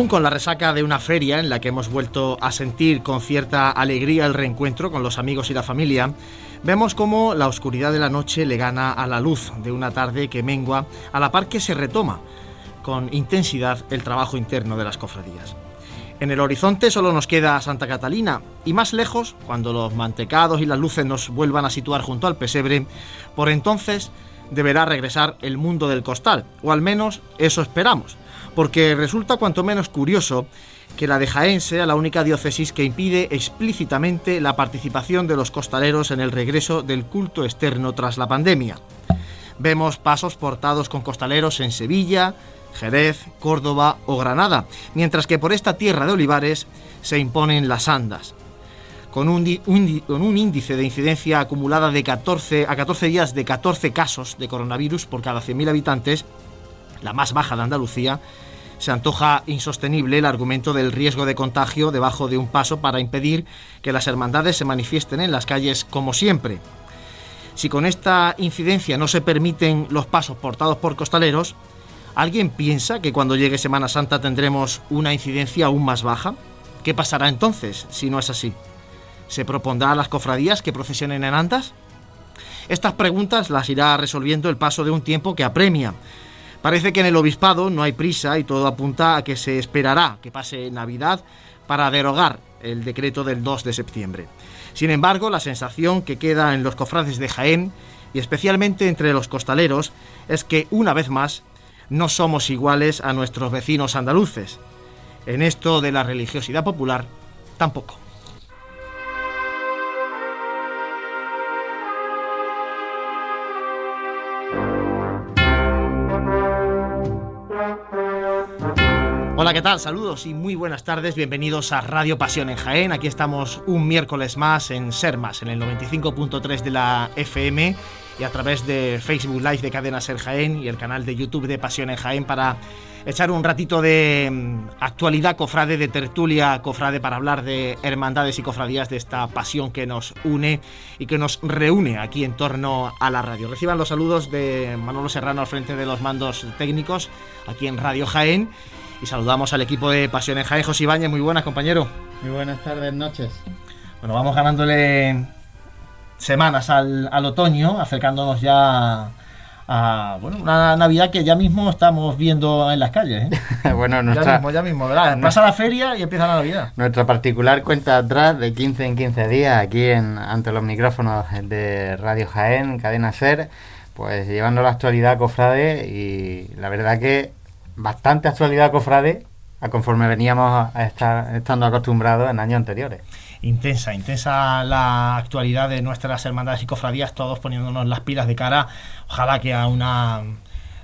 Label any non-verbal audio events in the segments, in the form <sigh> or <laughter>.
Aún con la resaca de una feria en la que hemos vuelto a sentir con cierta alegría el reencuentro con los amigos y la familia, vemos cómo la oscuridad de la noche le gana a la luz de una tarde que mengua a la par que se retoma con intensidad el trabajo interno de las cofradías. En el horizonte solo nos queda Santa Catalina y más lejos, cuando los mantecados y las luces nos vuelvan a situar junto al pesebre, por entonces deberá regresar el mundo del costal, o al menos eso esperamos, porque resulta cuanto menos curioso que la de Jaén sea la única diócesis que impide explícitamente la participación de los costaleros en el regreso del culto externo tras la pandemia. Vemos pasos portados con costaleros en Sevilla, Jerez, Córdoba o Granada, mientras que por esta tierra de olivares se imponen las andas. Con un, índice de incidencia acumulada de 14 a 14 días de 14 casos de coronavirus por cada 100.000 habitantes, la más baja de Andalucía, se antoja insostenible el argumento del riesgo de contagio debajo de un paso para impedir que las hermandades se manifiesten en las calles como siempre. Si con esta incidencia no se permiten los pasos portados por costaleros, ¿Alguien piensa que cuando llegue Semana Santa tendremos una incidencia aún más baja? ¿Qué pasará entonces si no es así? ¿Se propondrá a las cofradías que procesionen en andas? Estas preguntas las irá resolviendo el paso de un tiempo que apremia. Parece que en el obispado no hay prisa y todo apunta a que se esperará que pase Navidad para derogar el decreto del 2 de septiembre. Sin embargo, la sensación que queda en los cofrades de Jaén y especialmente entre los costaleros es que una vez más no somos iguales a nuestros vecinos andaluces. En esto de la religiosidad popular, tampoco. Hola, ¿qué tal? Saludos y muy buenas tardes. Bienvenidos a Radio Pasión en Jaén. Aquí estamos un miércoles más en Sermas, en el 95.3 de la FM y a través de Facebook Live de Cadena Ser Jaén y el canal de YouTube de Pasión en Jaén para echar un ratito de mm, actualidad cofrade, de tertulia cofrade para hablar de hermandades y cofradías de esta pasión que nos une y que nos reúne aquí en torno a la radio. Reciban los saludos de Manolo Serrano al frente de los mandos técnicos aquí en Radio Jaén y saludamos al equipo de Pasión en Jaén. José Ibañez, muy buenas compañero. Muy buenas tardes, noches. Bueno, vamos ganándole semanas al, otoño, acercándonos ya a bueno, una Navidad que ya mismo estamos viendo en las calles. ¿eh? <laughs> bueno, nuestra, ya mismo, ya mismo, ¿verdad? Pasa la feria y empieza la Navidad. Nuestra particular cuenta atrás de 15 en 15 días aquí en, ante los micrófonos de Radio Jaén, Cadena Ser, pues llevando la actualidad cofrade y la verdad que bastante actualidad cofrade a conforme veníamos a estar estando acostumbrados en años anteriores intensa, intensa la actualidad de nuestras hermandades y cofradías, todos poniéndonos las pilas de cara, ojalá que a una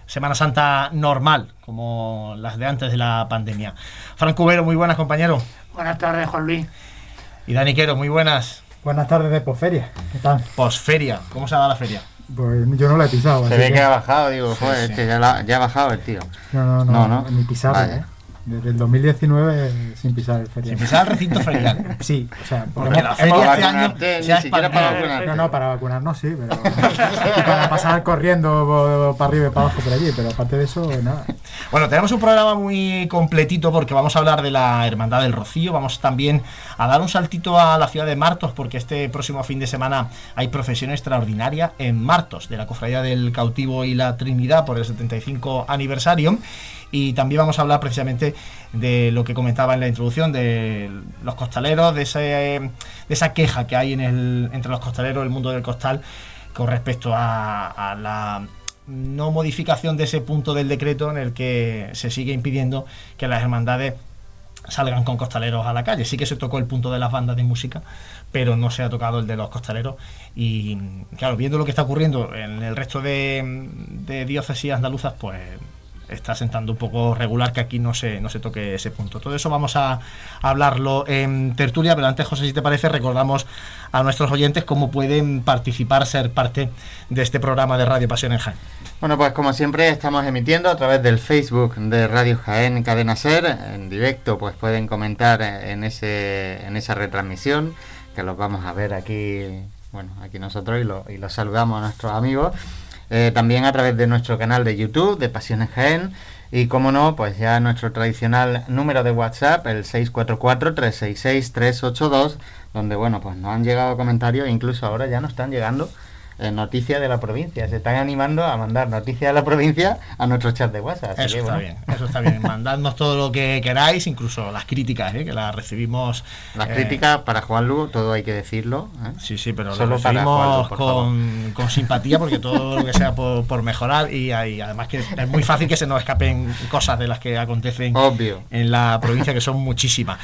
Semana Santa normal, como las de antes de la pandemia. Franco Cubero, muy buenas, compañero. Buenas tardes, Juan Luis. Y Dani Quero, muy buenas. Buenas tardes de posferia. ¿Qué tal? Posferia. ¿Cómo se ha dado la feria? Pues yo no la he pisado. Se ve que... ha bajado, digo, joder, este ya, ya, ha bajado el tío. No, no, no, ni pisar, ¿eh? Desde el 2019 sin pisar el ferial. Sin pisar el recinto ferial. Sí, o sea, porque la feria este año se para, para vacunar. No, no, para vacunarnos sí, pero <laughs> para pasar corriendo para arriba y para abajo por allí, pero aparte de eso, nada. Bueno, tenemos un programa muy completito porque vamos a hablar de la Hermandad del Rocío, vamos también a dar un saltito a la ciudad de Martos porque este próximo fin de semana hay profesión extraordinaria en Martos de la Cofradía del Cautivo y la Trinidad por el 75 aniversario y también vamos a hablar precisamente de lo que comentaba en la introducción, de los costaleros, de, ese, de esa queja que hay en el, entre los costaleros, el mundo del costal, con respecto a, la no modificación de ese punto del decreto en el que se sigue impidiendo que las hermandades salgan con costaleros a la calle. Sí que se tocó el punto de las bandas de música, pero no se ha tocado el de los costaleros. Y claro, viendo lo que está ocurriendo en el resto de, de diócesis andaluzas, pues está sentando un poco regular que aquí no se, no se toque ese punto. Todo eso vamos a, hablarlo en tertulia, pero antes, José, si te parece, recordamos a nuestros oyentes cómo pueden participar, ser parte de este programa de Radio Pasión en Jaén. Bueno, pues como siempre estamos emitiendo a través del Facebook de Radio Jaén Cadena Ser, en directo pues pueden comentar en, ese, en esa retransmisión, que los vamos a ver aquí, bueno, aquí nosotros y, y los saludamos a nuestros amigos. Eh, también a través de nuestro canal de YouTube de Pasiones Jaén Y como no, pues ya nuestro tradicional número de WhatsApp, el 644-366-382, donde bueno, pues nos han llegado comentarios, incluso ahora ya nos están llegando eh, noticias de la provincia. Se están animando a mandar noticias de la provincia a nuestro chat de WhatsApp. eso está bien, eso está bien. Mandadnos todo lo que queráis, incluso las críticas, ¿eh? que las recibimos. Las críticas para Juan Lu, todo hay que decirlo. ¿eh? Sí, sí, pero lo recibimos con, con, simpatía porque todo lo que sea por, mejorar y, además que es muy fácil que se nos escapen cosas de las que acontecen en la provincia, que son muchísimas.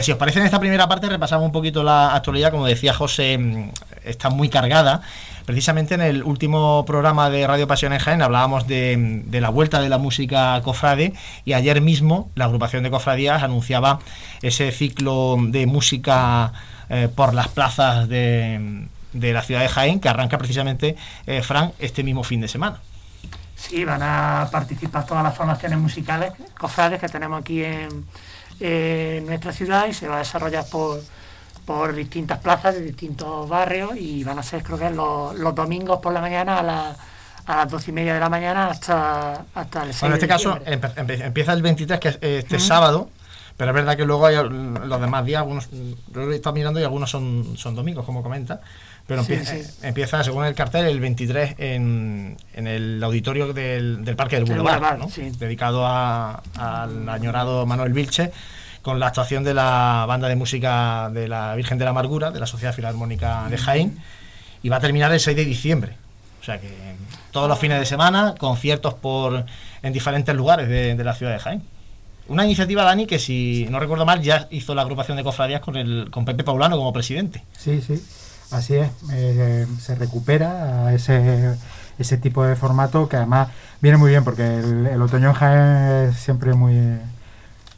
si os parece, en esta primera parte repasamos un poquito la actualidad. Como decía José, mm, está muy cargada. Precisamente en el último programa de Radio Pasión en Jaén hablábamos de, la vuelta de la música cofrade y ayer mismo la agrupación de cofradías anunciaba ese ciclo de música eh, por las plazas de, la ciudad de Jaén que arranca precisamente, eh, Fran, este mismo fin de semana. Sí, van a participar todas las formaciones musicales cofrades que tenemos aquí en, en nuestra ciudad y se va a desarrollar por por distintas plazas de distintos barrios y van a ser creo que los, los domingos por la mañana a, a las dos y media de la mañana hasta, hasta el 6 bueno, en este caso empieza el 23 que es este sábado pero es verdad que luego hay los demás días algunos lo he estado mirando y algunos son, son domingos como comenta pero empieza, según el cartel el 23 en, en el auditorio del, del Parque del Boulevard, ¿no? dedicado al añorado Manuel Vilche con la actuación de la banda de música de la Virgen de la Amargura, de la Sociedad Filarmónica de Jaén, y va a terminar el 6 de diciembre. O sea que todos los fines de semana, conciertos por en diferentes lugares de, la ciudad de Jaén. Una iniciativa, Dani, que si no recuerdo mal, ya hizo la agrupación de cofradías con, el, con Pepe Paulano como presidente. Sí, sí, así es. Eh, se recupera ese, ese tipo de formato que además viene muy bien porque el, el otoño en Jaén es siempre muy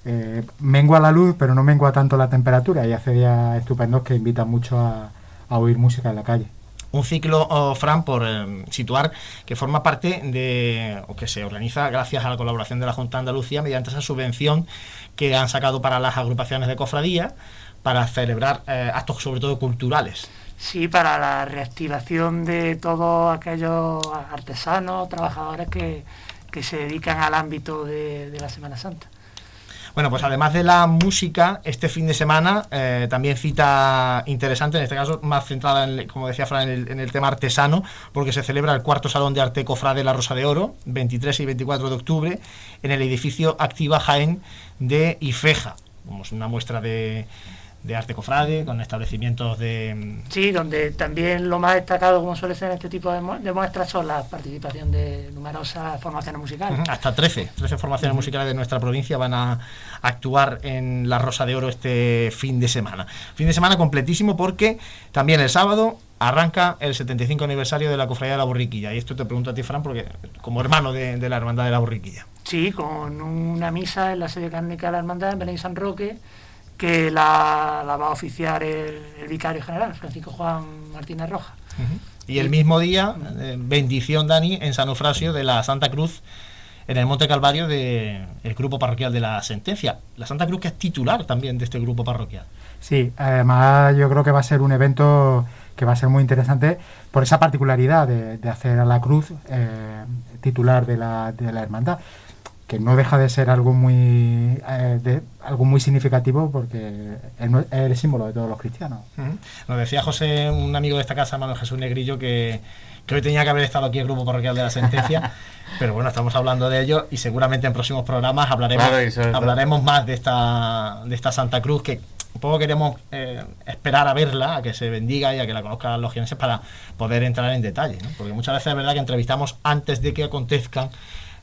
eh, mengua la luz, pero no mengua tanto la temperatura y hace días estupendos que invitan mucho a, oír música en la calle. Un ciclo, oh, Fran, por eh, situar, que forma parte de, o que se organiza gracias a la colaboración de la Junta de Andalucía mediante esa subvención que han sacado para las agrupaciones de cofradía para celebrar eh, actos sobre todo culturales. Sí, para la reactivación de todos aquellos artesanos, trabajadores que, se dedican al ámbito de la Semana Santa. Bueno, pues además de la música, este fin de semana eh, también cita interesante, en este caso más centrada, como decía Fran, en el, tema artesano, porque se celebra el cuarto Salón de Arte Cofrade La Rosa de Oro, 23 y 24 de octubre, en el edificio Activa Jaén de Ifeja. Como una muestra de, de arte cofrade, con establecimientos de... Sí, donde también lo más destacado, como suele ser en este tipo de, muestras, son la participación de numerosas formaciones musicales. Hasta 13, 13 formaciones musicales de nuestra provincia van a actuar en La Rosa de Oro este fin de semana. Fin de semana completísimo porque también el sábado arranca el 75 aniversario de la Cofradía de la Borriquilla. Y esto te pregunto a ti, Fran, porque como hermano de, la Hermandad de la Borriquilla. Sí, con una misa en la sede cárnica de la Hermandad en Belén San Roque que la, va a oficiar el, vicario general, Francisco Juan Martínez Roja. Y el mismo día, eh, bendición, Dani, en San Eufrasio de la Santa Cruz, en el Monte Calvario del grupo parroquial de la Sentencia. La Santa Cruz que es titular también de este grupo parroquial. Sí, además yo creo que va a ser un evento que va a ser muy interesante por esa particularidad de, hacer a la cruz eh, titular de la, de la hermandad que no deja de ser algo muy eh, algo muy significativo porque es, el símbolo de todos los cristianos. Nos decía José, un amigo de esta casa, Manuel Jesús Negrillo, que, que hoy tenía que haber estado aquí el grupo parroquial de la sentencia, <laughs> pero bueno, estamos hablando de ello y seguramente en próximos programas hablaremos, hablaremos más de esta, de esta Santa Cruz que un poco queremos eh, esperar a verla, a que se bendiga y a que la conozcan los jienenses para poder entrar en detalle, porque muchas veces es verdad que entrevistamos antes de que acontezcan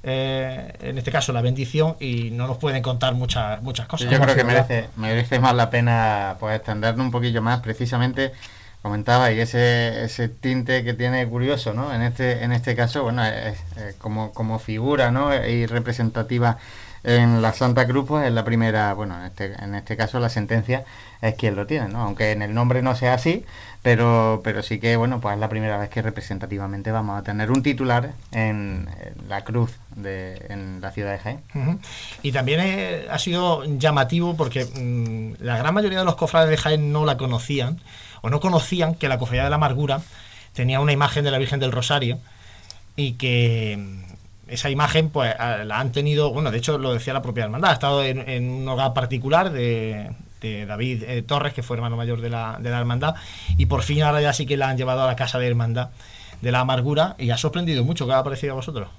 eh, en este caso la bendición, y no nos pueden contar muchas muchas cosas. Yo creo que merece, merece más la pena pues extendernos un poquillo más, precisamente comentaba y ese, ese tinte que tiene curioso, ¿no? En este, en este caso, bueno, es, como, como figura, ¿no? Y representativa en la Santa Cruz, pues es la primera, bueno, en este, en este caso la sentencia es quien lo tiene, ¿no? Aunque en el nombre no sea así, pero, pero sí que, bueno, pues es la primera vez que representativamente vamos a tener un titular en, la cruz de, en la ciudad de Jaén. Y también eh, ha sido llamativo porque mm, la gran mayoría de los cofrades de Jaén no la conocían, o no conocían que la cofradía de la amargura tenía una imagen de la Virgen del Rosario y que esa imagen pues la han tenido, bueno, de hecho lo decía la propia hermandad, ha estado en, un hogar particular de, David eh, Torres, que fue hermano mayor de la, de la hermandad, y por fin ahora ya sí que la han llevado a la casa de hermandad de la amargura y ha sorprendido mucho. ¿Qué ha parecido a vosotros?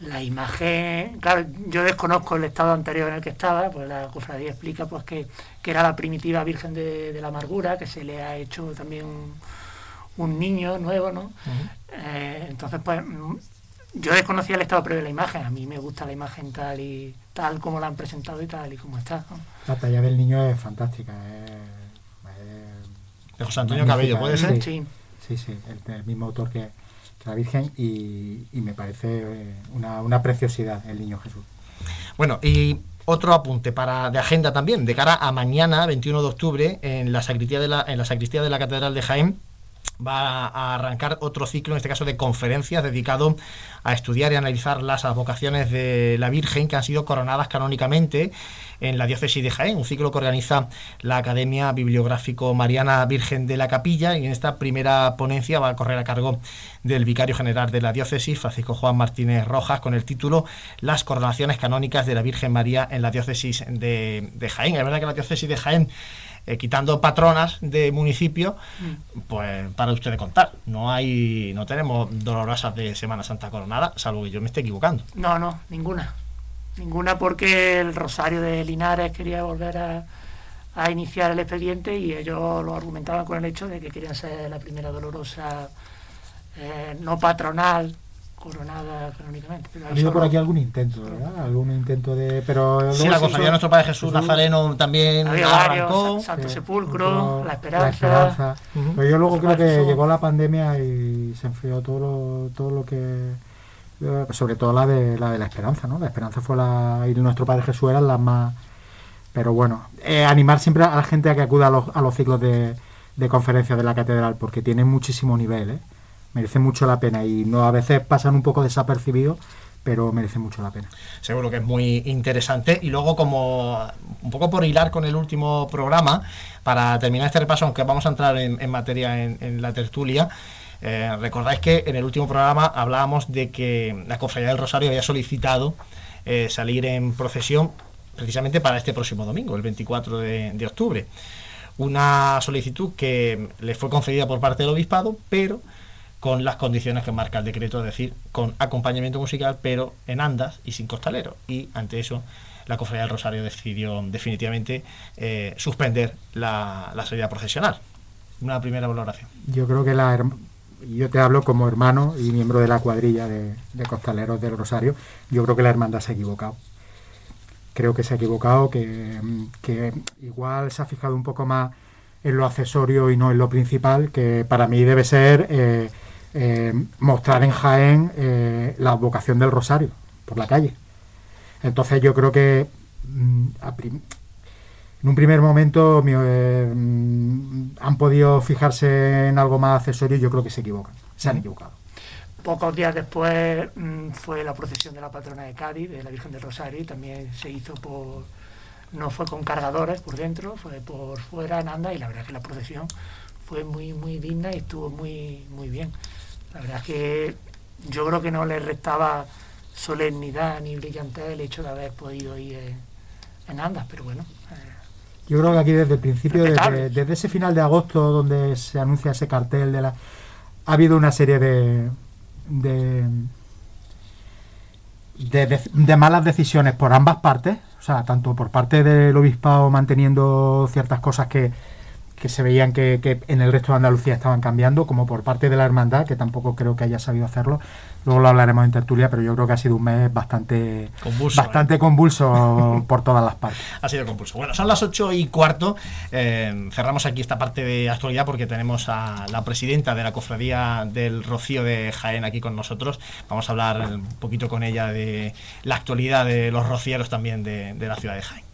La imagen, claro, yo desconozco el estado anterior en el que estaba, pues la cofradía explica pues que, era la primitiva Virgen de, la Amargura, que se le ha hecho también un, niño nuevo, ¿no? Eh, entonces, pues yo desconocía el estado previo de la imagen, a mí me gusta la imagen tal y tal como la han presentado y tal y como está. La talla del niño es fantástica. de José Antonio Cabello, ¿puede ser? Sí, sí, sí, el, mismo autor que, la Virgen y, me parece eh, una, preciosidad el niño Jesús. Bueno, y otro apunte para de agenda también, de cara a mañana, 21 de octubre, en la sacristía de la, en la, sacristía de la Catedral de Jaén, va a arrancar otro ciclo, en este caso de conferencias, dedicado a estudiar y analizar las vocaciones de la Virgen que han sido coronadas canónicamente en la diócesis de Jaén, un ciclo que organiza la Academia Bibliográfico Mariana Virgen de la Capilla y en esta primera ponencia va a correr a cargo del vicario general de la diócesis, Francisco Juan Martínez Rojas, con el título Las coronaciones canónicas de la Virgen María en la diócesis de, de Jaén. Es verdad que la diócesis de Jaén eh, quitando patronas de municipio, mm. pues para ustedes contar. No hay, no tenemos dolorosas de Semana Santa coronada, salvo que yo me esté equivocando. No, no, ninguna. Ninguna porque el Rosario de Linares quería volver a, a iniciar el expediente y ellos lo argumentaban con el hecho de que querían ser la primera dolorosa eh, no patronal coronada canónicamente. ha habido por aquí algún intento, ¿verdad? Algún intento de... Pero sí, la cofradía de nuestro Padre Jesús, Nazareno también arrancó. Santo Sepulcro, La Esperanza. Pero yo luego creo que llegó la pandemia y se enfrió todo lo, todo lo que... Sobre todo la de la de la esperanza, ¿no? La esperanza fue la... y nuestro Padre Jesús eran las más... Pero bueno, eh, animar siempre a la gente a que acuda a los, a los ciclos de, de conferencias de la catedral, porque tienen muchísimo nivel, ¿eh? Merece mucho la pena y no a veces pasan un poco desapercibidos pero merece mucho la pena. Seguro que es muy interesante. Y luego, como un poco por hilar con el último programa, para terminar este repaso, aunque vamos a entrar en, materia en, la tertulia, eh, recordáis que en el último programa hablábamos de que la Cofradía del Rosario había solicitado eh, salir en procesión precisamente para este próximo domingo, el 24 de, de octubre. Una solicitud que le fue concedida por parte del obispado, pero con las condiciones que marca el decreto, es decir, con acompañamiento musical, pero en andas y sin costalero. Y ante eso, la Cofradía del Rosario decidió definitivamente eh, suspender la, la, salida procesional. Una primera valoración. Yo creo que la yo te hablo como hermano y miembro de la cuadrilla de, costaleros del Rosario. Yo creo que la hermandad se ha equivocado. Creo que se ha equivocado, que, que igual se ha fijado un poco más en lo accesorio y no en lo principal, que para mí debe ser eh, eh, mostrar en Jaén eh, la vocación del Rosario por la calle. Entonces yo creo que mm, en un primer momento eh, mm, han podido fijarse en algo más accesorio y yo creo que se equivocan, se han equivocado. Pocos días después mm, fue la procesión de la patrona de Cádiz, de la Virgen del Rosario, y también se hizo por, no fue con cargadores por dentro, fue por fuera en anda y la verdad que la procesión fue muy muy digna y estuvo muy muy bien. La verdad es que yo creo que no le restaba solemnidad ni brillantez el hecho de haber podido ir en andas, pero bueno. Eh, yo creo que aquí desde el principio, desde, ese final de agosto donde se anuncia ese cartel de la... Ha habido una serie de, de, de, malas decisiones por ambas partes, o sea, tanto por parte del obispado manteniendo ciertas cosas que, que se veían que, en el resto de Andalucía estaban cambiando, como por parte de la hermandad, que tampoco creo que haya sabido hacerlo. Luego lo hablaremos en tertulia, pero yo creo que ha sido un mes bastante convulso, bastante ¿eh? convulso <laughs> por todas las partes. Ha sido convulso. Bueno, son las ocho y cuarto. Eh, cerramos aquí esta parte de actualidad porque tenemos a la presidenta de la cofradía del Rocío de Jaén aquí con nosotros. Vamos a hablar un poquito con ella de la actualidad de los rocieros también de la ciudad de Jaén.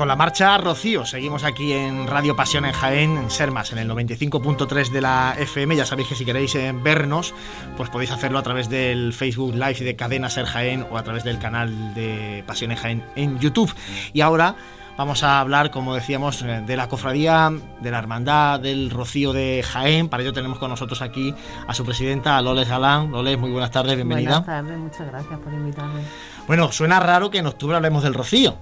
Con la marcha Rocío, seguimos aquí en Radio Pasión en Jaén, en Sermas, en el 95.3 de la FM. Ya sabéis que si queréis eh, vernos, pues podéis hacerlo a través del Facebook Live de Cadena Ser Jaén o a través del canal de Pasión en Jaén en YouTube. Y ahora vamos a hablar, como decíamos, eh, de la cofradía, de la hermandad del Rocío de Jaén. Para ello tenemos con nosotros aquí a su presidenta, a Loles Galán. Loles, muy buenas tardes, bienvenida. Buenas tardes, muchas gracias por invitarme. Bueno, suena raro que en octubre hablemos del Rocío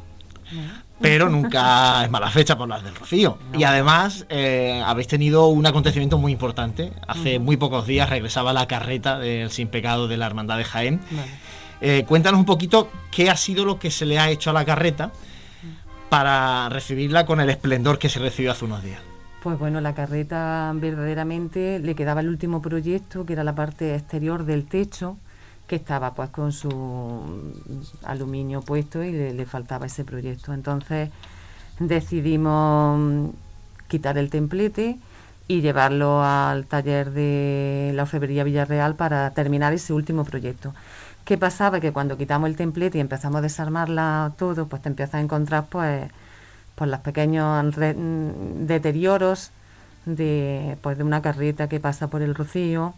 pero nunca es mala fecha por las del Rocío. Y además eh, habéis tenido un acontecimiento muy importante. Hace muy pocos días regresaba la carreta del Sin Pecado de la Hermandad de Jaén. Eh, cuéntanos un poquito qué ha sido lo que se le ha hecho a la carreta para recibirla con el esplendor que se recibió hace unos días. Pues bueno, la carreta verdaderamente le quedaba el último proyecto, que era la parte exterior del techo, que estaba pues con su aluminio puesto y le, faltaba ese proyecto. Entonces decidimos quitar el templete y llevarlo al taller de la Orfebrería Villarreal para terminar ese último proyecto. ¿Qué pasaba? Que cuando quitamos el templete y empezamos a desarmarla todo, pues te empiezas a encontrar pues, pues los pequeños deterioros de, pues, de una carreta que pasa por el rocío,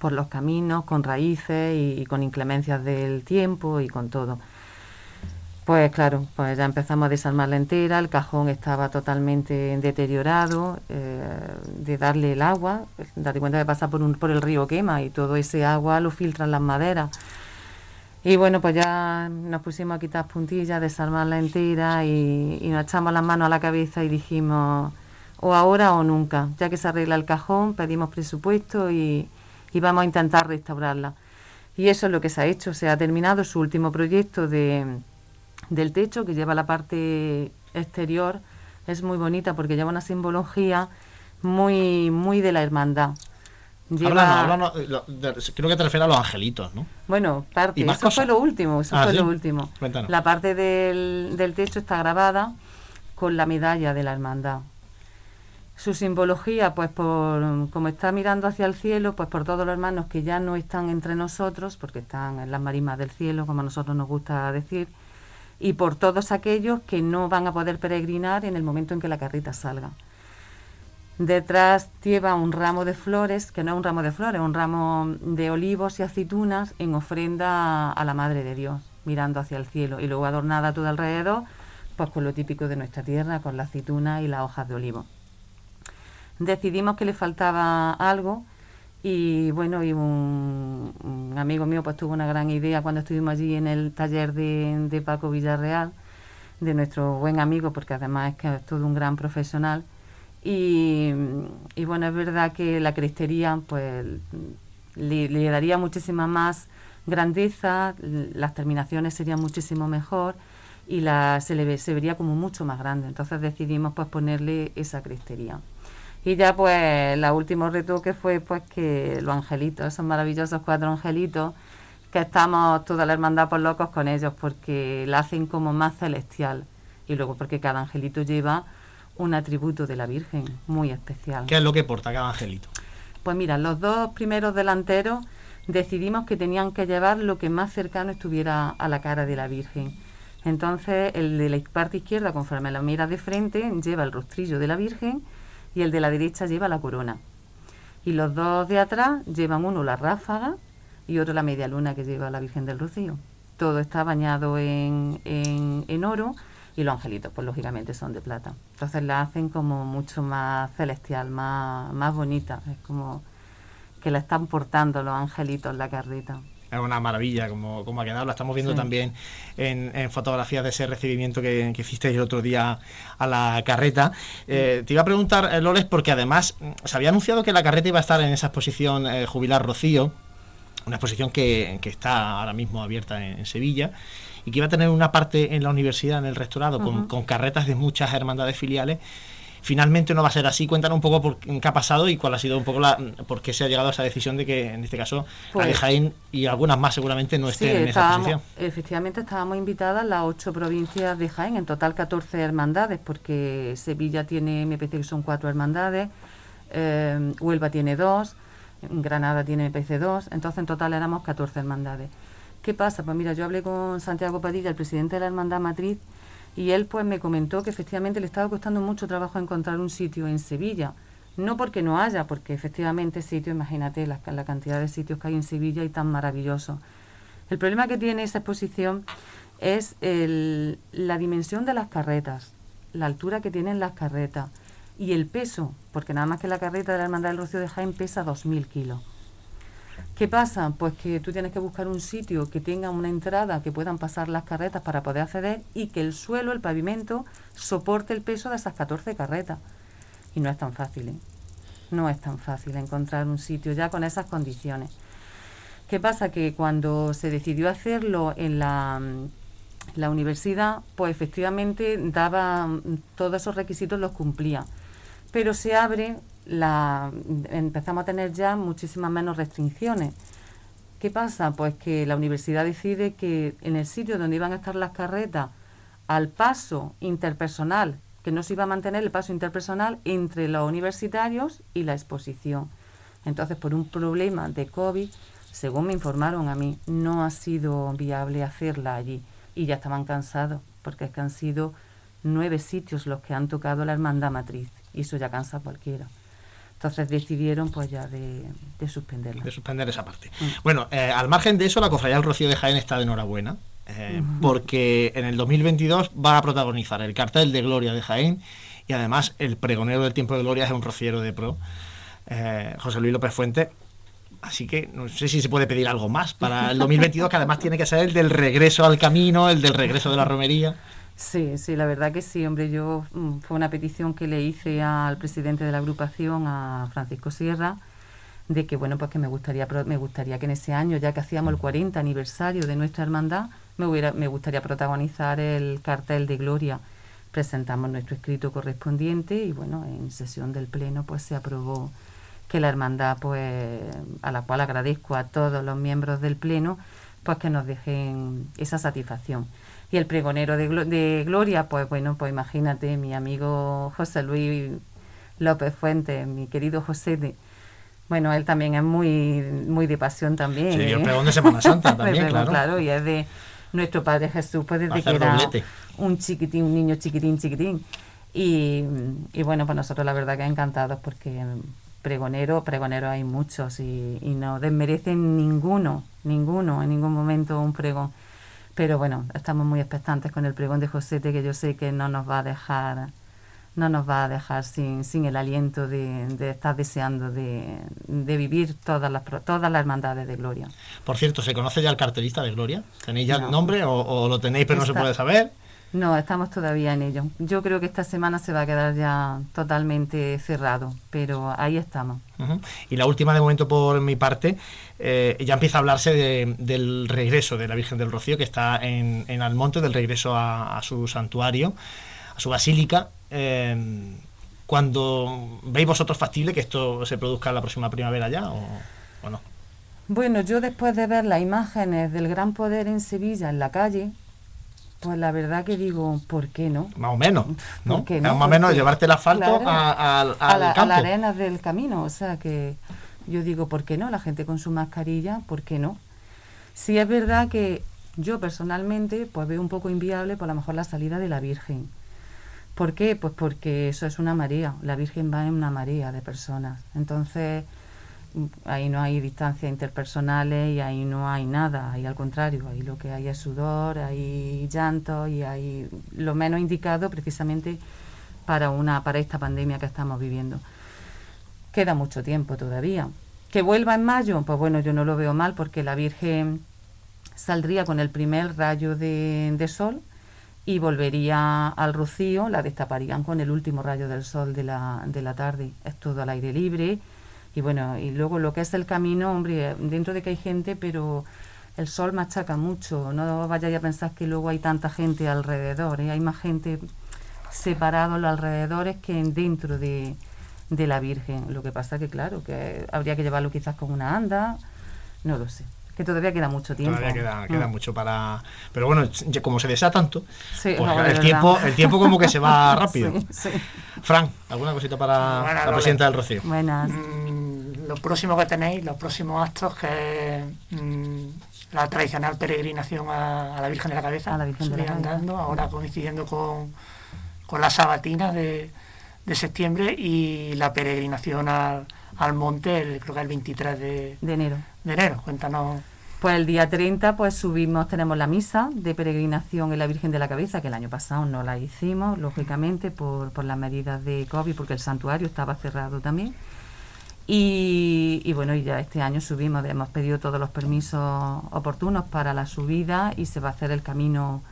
por los caminos, con raíces y, con inclemencias del tiempo y con todo. Pues claro, pues ya empezamos a desarmarla entera, el cajón estaba totalmente deteriorado, eh, de darle el agua, date cuenta que pasa por, un, por el río Quema y todo ese agua lo filtran las maderas. Y bueno, pues ya nos pusimos a quitar puntillas, desarmarla entera y, y nos echamos las manos a la cabeza y dijimos, o ahora o nunca, ya que se arregla el cajón, pedimos presupuesto y, y vamos a intentar restaurarla. Y eso es lo que se ha hecho. Se ha terminado su último proyecto de, del techo que lleva la parte exterior. Es muy bonita porque lleva una simbología muy, muy de la hermandad. Lleva... creo que te refieres a los angelitos, ¿no? Bueno, parte, eso fue lo último, eso ah, fue lo último. La parte del, del techo está grabada con la medalla de la hermandad. Su simbología, pues por como está mirando hacia el cielo, pues por todos los hermanos que ya no están entre nosotros, porque están en las marismas del cielo, como a nosotros nos gusta decir, y por todos aquellos que no van a poder peregrinar en el momento en que la carrita salga. Detrás lleva un ramo de flores, que no es un ramo de flores, un ramo de olivos y aceitunas en ofrenda a la Madre de Dios, mirando hacia el cielo, y luego adornada todo alrededor, pues con lo típico de nuestra tierra, con la aceituna y las hojas de olivo decidimos que le faltaba algo y bueno, y un, amigo mío pues tuvo una gran idea cuando estuvimos allí en el taller de, Paco Villarreal, de nuestro buen amigo, porque además es que es todo un gran profesional. Y, bueno, es verdad que la crestería pues le, daría muchísima más grandeza, las terminaciones serían muchísimo mejor y la, se, le, se vería como mucho más grande. Entonces decidimos pues ponerle esa crestería. Y ya pues la último retoque fue pues que los angelitos, esos maravillosos cuatro angelitos, que estamos toda la hermandad por locos con ellos porque la hacen como más celestial. Y luego porque cada angelito lleva un atributo de la Virgen muy especial. ¿Qué es lo que porta cada angelito? Pues mira, los dos primeros delanteros decidimos que tenían que llevar lo que más cercano estuviera a la cara de la Virgen. Entonces, el de la parte izquierda, conforme la mira de frente, lleva el rostrillo de la Virgen y el de la derecha lleva la corona. Y los dos de atrás llevan uno la ráfaga, y otro la media luna que lleva la Virgen del Rocío. Todo está bañado en, en, oro y los angelitos, pues lógicamente son de plata. Entonces la hacen como mucho más celestial, más, más bonita. Es como que la están portando los angelitos la carreta es una maravilla como, como ha quedado. La estamos viendo también en, fotografías de ese recibimiento que, que hicisteis el otro día a la carreta. Eh, te iba a preguntar, eh, Loles, porque además mm, se había anunciado que la carreta iba a estar en esa exposición eh, Jubilar Rocío, una exposición que, está ahora mismo abierta en, Sevilla y que iba a tener una parte en la universidad, en el rectorado, con, con carretas de muchas hermandades filiales finalmente no va a ser así. Cuéntanos un poco por qué ha pasado y cuál ha sido un poco la por qué se ha llegado a esa decisión de que en este caso pues, Jaén y algunas más seguramente no estén en esa posición. Efectivamente estábamos invitadas las ocho provincias de Jaén, en total 14 hermandades, porque Sevilla tiene, me parece que son cuatro hermandades, eh, Huelva tiene dos, Granada tiene me parece dos, entonces en total éramos 14 hermandades. ¿Qué pasa? Pues mira, yo hablé con Santiago Padilla, el presidente de la Hermandad Matriz, y él pues me comentó que efectivamente le estaba costando mucho trabajo encontrar un sitio en Sevilla. No porque no haya, porque efectivamente sitio, imagínate la, la cantidad de sitios que hay en Sevilla y tan maravilloso. El problema que tiene esa exposición es la dimensión de las carretas, la altura que tienen las carretas y el peso, porque nada más que la carreta de la Hermandad del Rocío de Jaén pesa 2.000 kilos. ¿Qué pasa? Pues que tú tienes que buscar un sitio que tenga una entrada que puedan pasar las carretas para poder acceder y que el suelo, el pavimento, soporte el peso de esas 14 carretas. Y no es tan fácil, ¿eh? No es tan fácil encontrar un sitio ya con esas condiciones. ¿Qué pasa? Que cuando se decidió hacerlo en la, la universidad, pues efectivamente daba todos esos requisitos los cumplía. Pero se abre la, empezamos a tener ya muchísimas menos restricciones. ¿Qué pasa? Pues que la universidad decide que en el sitio donde iban a estar las carretas, al paso interpersonal, que no se iba a mantener el paso interpersonal entre los universitarios y la exposición. Entonces, por un problema de COVID, según me informaron a mí, no ha sido viable hacerla allí. Y ya estaban cansados, porque es que han sido nueve sitios los que han tocado la hermandad matriz. Y eso ya cansa a cualquiera. Entonces decidieron pues ya de, de suspenderla. De suspender esa parte. Mm. Bueno, eh, al margen de eso, la Cofradía del Rocío de Jaén está de enhorabuena. Eh, porque en el 2022 va a protagonizar el cartel de Gloria de Jaén y además el pregonero del tiempo de Gloria es un rociero de pro, eh, José Luis López Fuente. Así que no sé si se puede pedir algo más para el 2022, que además tiene que ser el del regreso al camino, el del regreso de la romería. Sí, sí, la verdad que sí, hombre, yo mm, fue una petición que le hice al presidente de la agrupación, a Francisco Sierra, de que bueno, pues que me gustaría me gustaría que en ese año, ya que hacíamos el 40 aniversario de nuestra hermandad, me hubiera me gustaría protagonizar el cartel de Gloria. Presentamos nuestro escrito correspondiente y bueno, en sesión del pleno pues se aprobó que la hermandad pues a la cual agradezco a todos los miembros del pleno pues que nos dejen esa satisfacción. Y el pregonero de, de Gloria, pues bueno, pues imagínate, mi amigo José Luis López Fuentes, mi querido José de, bueno, él también es muy muy de pasión también. Sí, el ¿eh? pregón de Semana Santa <laughs> también, claro. Claro, y es de nuestro Padre Jesús, pues desde que era un chiquitín, un niño chiquitín, chiquitín. Y, y, bueno, pues nosotros la verdad que encantados porque pregonero, pregonero hay muchos y, y no desmerecen ninguno, ninguno, en ningún momento un pregón. Pero bueno, estamos muy expectantes con el pregón de Josete, que yo sé que no nos va a dejar no nos va a dejar sin, sin el aliento de, estar deseando de, vivir todas las, todas las hermandades de Gloria. Por cierto, ¿se conoce ya el cartelista de Gloria? ¿Tenéis ya el nombre o, lo tenéis pero no se puede saber? No, estamos todavía en ello. Yo creo que esta semana se va a quedar ya totalmente cerrado, pero ahí estamos. Y la última de momento por mi parte, eh, ya empieza a hablarse del regreso de la Virgen del Rocío, que está en, en Almonte, del regreso a, su santuario, a su basílica. Eh, cuando veis vosotros factible que esto se produzca la próxima primavera ya o, o no? Bueno, yo después de ver las imágenes del gran poder en Sevilla, en la calle, pues la verdad que digo, ¿por qué no? Más o menos, ¿no? Más o menos llevarte el asfalto a, a, la, arena del camino. O sea que yo digo, ¿por qué no? La gente con su mascarilla, ¿por qué no? Sí es verdad que yo personalmente pues veo un poco inviable por lo mejor la salida de la Virgen. ¿Por qué? Pues porque eso es una marea. La Virgen va en una marea de personas. Entonces, ahí no hay distancias interpersonales y ahí no hay nada, ahí al contrario, ahí lo que hay es sudor, hay llanto y hay lo menos indicado precisamente para una para esta pandemia que estamos viviendo. Queda mucho tiempo todavía. Que vuelva en mayo, pues bueno, yo no lo veo mal porque la Virgen saldría con el primer rayo de, de sol y volvería al rocío, la destaparían con el último rayo del sol de la, de la tarde. Es todo al aire libre y bueno, y luego lo que es el camino, hombre, dentro de que hay gente, pero el sol machaca mucho, no vayáis a pensar que luego hay tanta gente alrededor, ¿eh? hay más gente separado en los alrededores que dentro de, de la Virgen. Lo que pasa que claro, que habría que llevarlo quizás con una anda, no lo sé que todavía queda mucho tiempo. Todavía queda, mm. mucho para... Pero bueno, como se desea tanto, pues el, tiempo, el tiempo como que se va <laughs> rápido. Sí, Fran, ¿alguna cosita para la presidenta del Rocío? Buenas. Mm, lo próximo que tenéis, los próximos actos, que mm, la tradicional peregrinación a, la Virgen de la Cabeza, a la Virgen de andando, ahora coincidiendo con, con la sabatina de, de septiembre y la peregrinación al, al monte, creo que el 23 de, de enero. De enero, cuéntanos. Pues el día 30 pues subimos, tenemos la misa de peregrinación en la Virgen de la Cabeza, que el año pasado no la hicimos, lógicamente, por, por las medidas de COVID, porque el santuario estaba cerrado también. Y, bueno, ya este año subimos, hemos pedido todos los permisos oportunos para la subida y se va a hacer el camino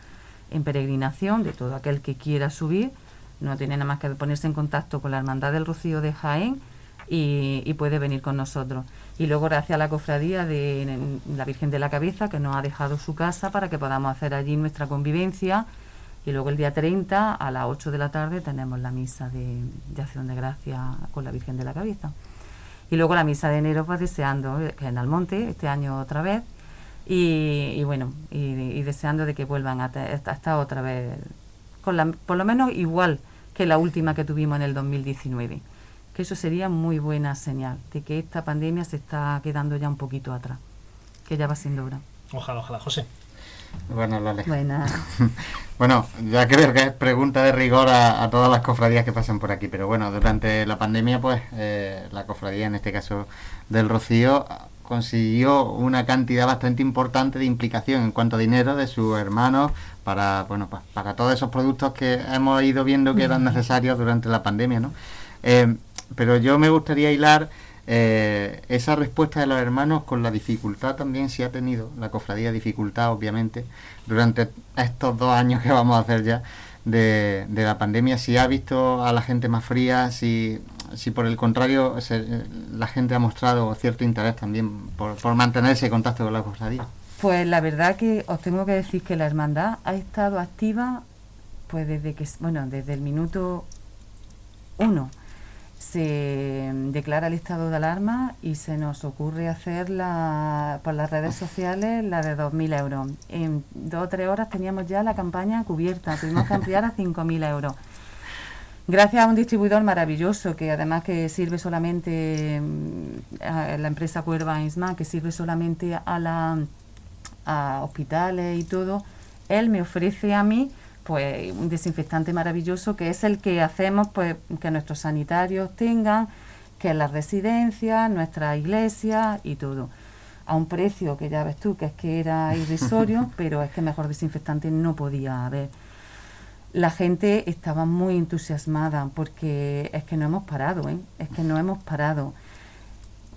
en peregrinación de todo aquel que quiera subir. No tiene nada más que ponerse en contacto con la Hermandad del Rocío de Jaén y, puede venir con nosotros. Y luego gracias a la cofradía de la Virgen de la Cabeza que nos ha dejado su casa para que podamos hacer allí nuestra convivencia. Y luego el día 30 a las 8 de la tarde tenemos la misa de, acción de gracia con la Virgen de la Cabeza. Y luego la misa de enero, pues deseando que en Almonte, este año otra vez, y, bueno, y, deseando de que vuelvan a estar otra vez, con la, por lo menos igual que la última que tuvimos en el 2019 que eso sería muy buena señal de que esta pandemia se está quedando ya un poquito atrás, que ya va siendo hora. Ojalá, ojalá. José. Bueno, Lale. Buenas. <laughs> bueno, ya creo que es pregunta de rigor a, todas las cofradías que pasan por aquí, pero bueno, durante la pandemia, pues eh, la cofradía, en este caso del Rocío, consiguió una cantidad bastante importante de implicación en cuanto a dinero de sus hermanos para, bueno, pues, para todos esos productos que hemos ido viendo que eran necesarios durante la pandemia, ¿no? Eh, pero yo me gustaría hilar eh, esa respuesta de los hermanos con la dificultad también si ha tenido la cofradía dificultad obviamente durante estos dos años que vamos a hacer ya de, la pandemia si ha visto a la gente más fría si, si por el contrario la gente ha mostrado cierto interés también por, por mantenerse en contacto con la cofradía. Pues la verdad que os tengo que decir que la hermandad ha estado activa pues desde que bueno desde el minuto uno se declara el estado de alarma y se nos ocurre hacer la, por las redes sociales la de 2.000 euros. En dos o tres horas teníamos ya la campaña cubierta, tuvimos que ampliar a 5.000 euros. Gracias a un distribuidor maravilloso que además que sirve solamente, mm, a la empresa Cuerva Isma, que sirve solamente a, la, a hospitales y todo, él me ofrece a mí pues un desinfectante maravilloso que es el que hacemos pues que nuestros sanitarios tengan, que las residencias, nuestra iglesia y todo. A un precio que ya ves tú que es que era <laughs> irrisorio, pero es que mejor desinfectante no podía haber. La gente estaba muy entusiasmada porque es que no hemos parado, ¿eh? es que no hemos parado.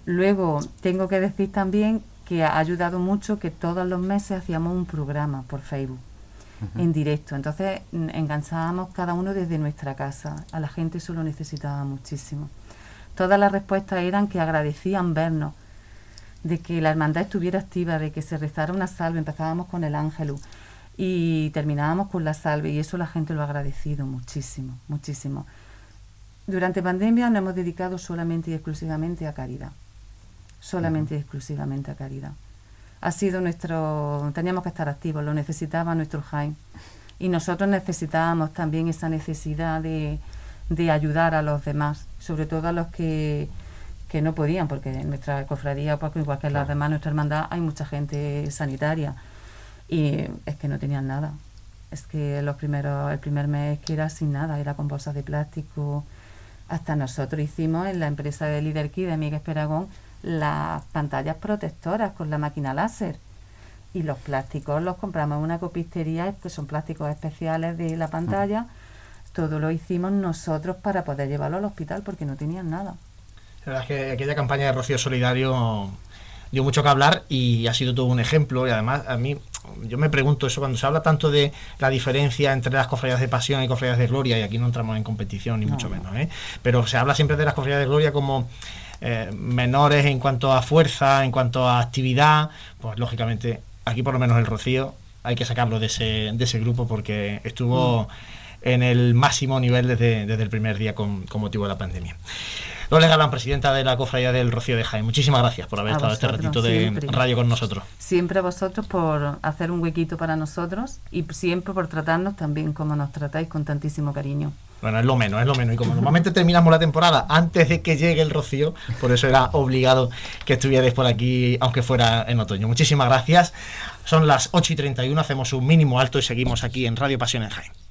Luego, tengo que decir también que ha ayudado mucho que todos los meses hacíamos un programa por Facebook en directo. Entonces enganchábamos cada uno desde nuestra casa. A la gente eso lo necesitaba muchísimo. Todas las respuestas eran que agradecían vernos, de que la hermandad estuviera activa, de que se rezara una salve. Empezábamos con el ángel y terminábamos con la salve y eso la gente lo ha agradecido muchísimo, muchísimo. Durante pandemia nos hemos dedicado solamente y exclusivamente a caridad. Solamente y exclusivamente a caridad ha sido nuestro, teníamos que estar activos, lo necesitaba nuestro Jaime. Y nosotros necesitábamos también esa necesidad de, de ayudar a los demás, sobre todo a los que, que no podían, porque en nuestra cofradía, pues, igual que en las demás, nuestra hermandad, hay mucha gente sanitaria. Y es que no tenían nada. Es que los primeros, el primer mes que era sin nada, era con bolsas de plástico. Hasta nosotros hicimos en la empresa de Líder Key de Miguel Esperagón las pantallas protectoras con la máquina láser. Y los plásticos los compramos en una copistería, que son plásticos especiales de la pantalla. Todo lo hicimos nosotros para poder llevarlo al hospital porque no tenían nada. La verdad es que aquella campaña de Rocío Solidario dio mucho que hablar y ha sido todo un ejemplo. Y además, a mí, yo me pregunto eso, cuando se habla tanto de la diferencia entre las cofradías de pasión y cofradías de gloria, y aquí no entramos en competición ni mucho menos, ¿eh? pero se habla siempre de las cofradías de gloria como eh, menores en cuanto a fuerza, en cuanto a actividad, pues lógicamente aquí por lo menos el Rocío hay que sacarlo de ese, de ese grupo porque estuvo mm. en el máximo nivel desde, desde el primer día con, con motivo de la pandemia. Lola Galán, presidenta de la Cofradía del Rocío de Jaén. Muchísimas gracias por haber estado este ratito de radio con nosotros. Siempre a vosotros por hacer un huequito para nosotros y siempre por tratarnos también como nos tratáis con tantísimo cariño. Bueno, es lo menos, es lo menos. Y como normalmente terminamos la temporada antes de que llegue el rocío, por eso era obligado que estuvierais por aquí, aunque fuera en otoño. Muchísimas gracias. Son las 8 y 31, hacemos un mínimo alto y seguimos aquí en Radio Pasión en Jaén.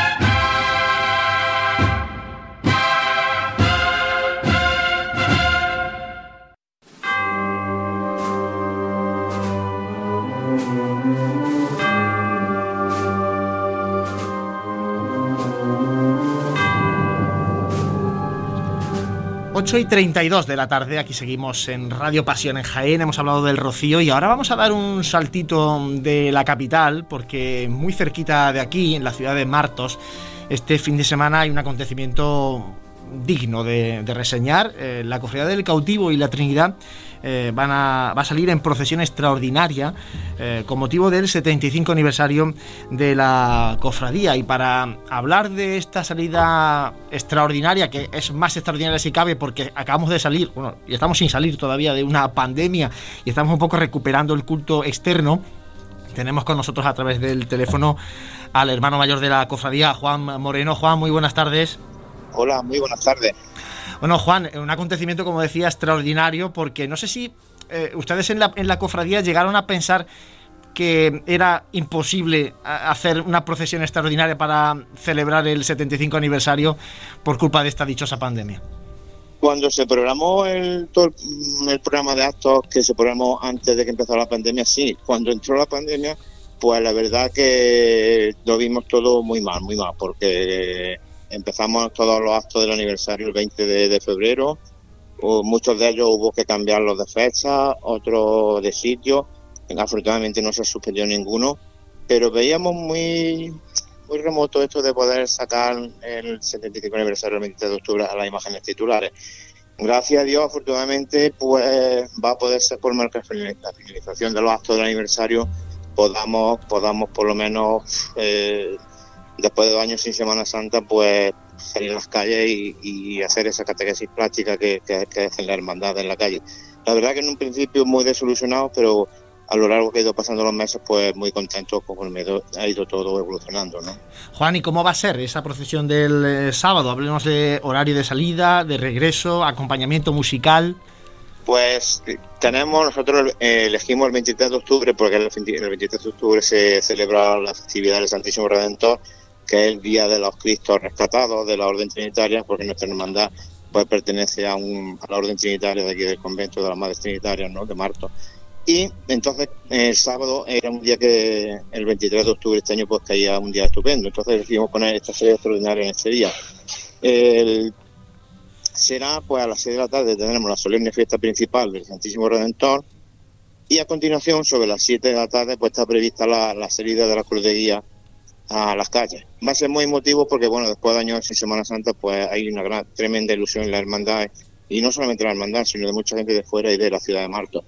8 y 32 de la tarde, aquí seguimos en Radio Pasión en Jaén, hemos hablado del Rocío y ahora vamos a dar un saltito de la capital, porque muy cerquita de aquí, en la ciudad de Martos, este fin de semana hay un acontecimiento digno de, reseñar. Eh, la Cofradía del Cautivo y la Trinidad eh, van a, va a salir en procesión extraordinaria eh, con motivo del 75 aniversario de la cofradía. Y para hablar de esta salida extraordinaria, que es más extraordinaria si cabe, porque acabamos de salir, bueno, y estamos sin salir todavía de una pandemia y estamos un poco recuperando el culto externo. Tenemos con nosotros a través del teléfono al hermano mayor de la cofradía, Juan Moreno. Juan, muy buenas tardes. Hola, muy buenas tardes. Bueno, Juan, un acontecimiento, como decía, extraordinario, porque no sé si eh, ustedes en la, en la cofradía llegaron a pensar que era imposible hacer una procesión extraordinaria para celebrar el 75 aniversario por culpa de esta dichosa pandemia. Cuando se programó el, el programa de actos que se programó antes de que empezara la pandemia, sí. Cuando entró la pandemia, pues la verdad que lo vimos todo muy mal, muy mal, porque Empezamos todos los actos del aniversario el 20 de, febrero. muchos de ellos hubo que cambiarlos de fecha, otros de sitio. Afortunadamente no se suspendió ninguno, pero veíamos muy muy remoto esto de poder sacar el 75 aniversario del 23 de octubre a las imágenes titulares. Gracias a Dios, afortunadamente, pues va a poder ser por la finalización de los actos del aniversario podamos podamos por lo menos eh, después de dos años sin Semana Santa, pues salir a las calles y, hacer esa catequesis práctica que, que, que hacen la hermandad en la calle. La verdad que en un principio muy desilusionado, pero a lo largo que ha ido pasando los meses, pues muy contento con el ha ido todo evolucionando, ¿no? Juan, ¿y cómo va a ser esa procesión del eh, sábado? Hablemos de horario de salida, de regreso, acompañamiento musical. Pues tenemos, nosotros eh, elegimos el 23 de octubre, porque el 23 de octubre se celebra la festividad del Santísimo Redentor, que es el Día de los Cristos Rescatados de la Orden Trinitaria, porque nuestra hermandad pues pertenece a, un, a la Orden Trinitaria de aquí del convento de las Madres Trinitarias, ¿no? de Marto. Y entonces el sábado era un día que, el 23 de octubre de este año, pues caía un día estupendo. Entonces decidimos poner esta serie extraordinaria en este día. será pues a las 6 de la tarde tendremos la solemne fiesta principal del Santísimo Redentor y a continuación sobre las 7 de la tarde pues está prevista la, la salida de la cruz de guía a las calles. Va a ser muy emotivo porque, bueno, después de años sin Semana Santa, pues hay una gran, tremenda ilusión en la hermandad, y no solamente la hermandad, sino de mucha gente de fuera y de la ciudad de Marto.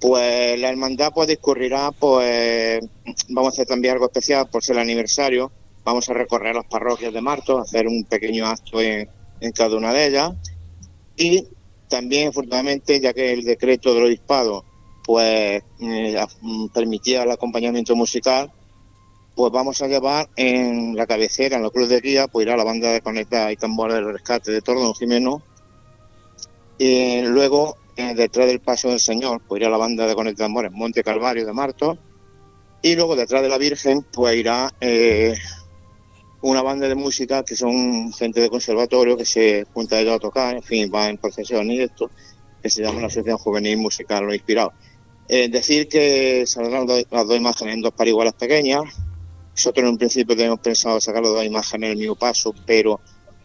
Pues la hermandad pues discurrirá, pues vamos a hacer también algo especial por ser el aniversario, vamos a recorrer las parroquias de Martos, hacer un pequeño acto en, cada una de ellas y también afortunadamente ya que el decreto del obispado pues eh, permitía el acompañamiento musical pues vamos a llevar en la cabecera, en la cruz de guía, pues irá la banda de conecta y tambores del rescate de Tordón Jimeno. Y luego, eh, detrás del paso del Señor, pues irá la banda de conecta y tambores Monte Calvario de Martos. Y luego, detrás de la Virgen, pues irá eh, una banda de música que son gente de conservatorio que se junta ellos a tocar, en fin, va en procesión y esto, que se llama la Asociación Juvenil Musical Lo Inspirado. Es decir, que saldrán las dos imágenes en dos parigualas pequeñas. Nosotros en un principio teníamos pensado sacar las dos imágenes en el mismo paso, pero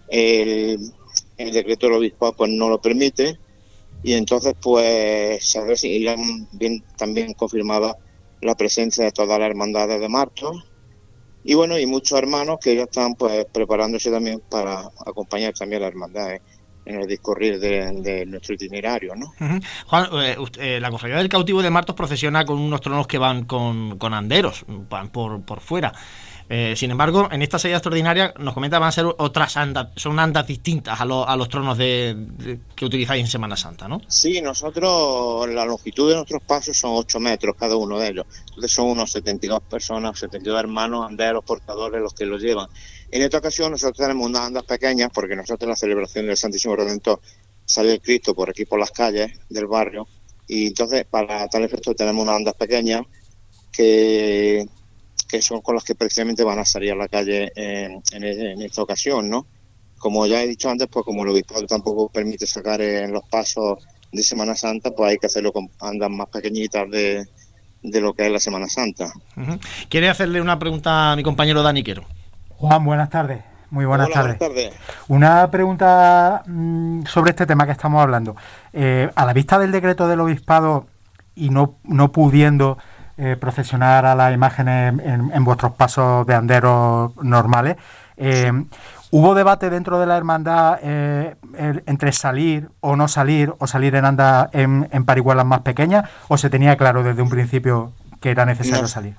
el, decreto del obispo pues no lo permite. Y entonces pues a ver si irán bien también confirmada la presencia de todas las hermandades de Martos. Y bueno, y muchos hermanos que ya están pues preparándose también para acompañar también a las hermandades en el discurrir de, nuestro itinerario, ¿no? Juan, eh, eh, la cofradía del cautivo de Martos procesiona con unos tronos que van con, con anderos, van por, por fuera. Eh, sin embargo, en esta salida extraordinaria nos comenta van a ser otras andas, son andas distintas a, a los tronos de, que utilizáis en Semana Santa, ¿no? Sí, nosotros, la longitud de nuestros pasos son 8 metros cada uno de ellos. Entonces son unos 72 personas, 72 hermanos, anderos, portadores los que los llevan. En esta ocasión nosotros tenemos unas andas pequeñas porque nosotros en la celebración del Santísimo Redentor sale el Cristo por aquí por las calles del barrio y entonces para tal efecto tenemos unas andas pequeñas que que son con los que precisamente van a salir a la calle en, esta ocasión, ¿no? Como ya he dicho antes, pues como el obispado tampoco permite sacar en los pasos de Semana Santa, pues hay que hacerlo con andas más pequeñitas de, lo que es la Semana Santa. ¿Quiere hacerle una pregunta a mi compañero Dani Quero? Juan, buenas tardes. Muy buenas, tardes. Una pregunta mm, sobre este tema que estamos hablando. Eh, a la vista del decreto del obispado y no, no pudiendo eh, procesionar a las imágenes en, vuestros pasos de anderos normales. Eh, ¿Hubo debate dentro de la hermandad eh, entre salir o no salir o salir en anda en, en parihuelas más pequeñas o se tenía claro desde un principio que era necesario salir?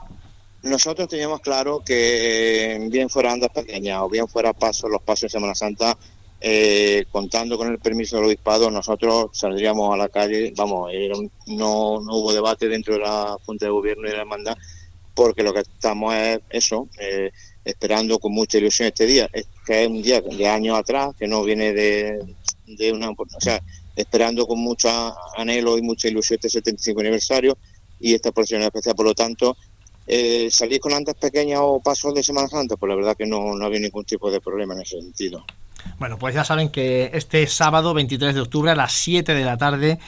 Nosotros teníamos claro que bien fuera andas pequeñas o bien fuera pasos, los pasos de Semana Santa, eh, contando con el permiso del obispado, nosotros saldríamos a la calle, vamos, no, no hubo debate dentro de la Junta de Gobierno y de la hermandad, porque lo que estamos es eso, eh, esperando con mucha ilusión este día, que es un día de años atrás, que no viene de, de una... O sea, esperando con mucho anhelo y mucha ilusión este 75 aniversario y esta procesión especial, por lo tanto, eh, salir con andas pequeñas o pasos de Semana Santa, pues la verdad que no, no había ningún tipo de problema en ese sentido. Bueno, pues ya saben que este sábado 23 de octubre a las 7 de la tarde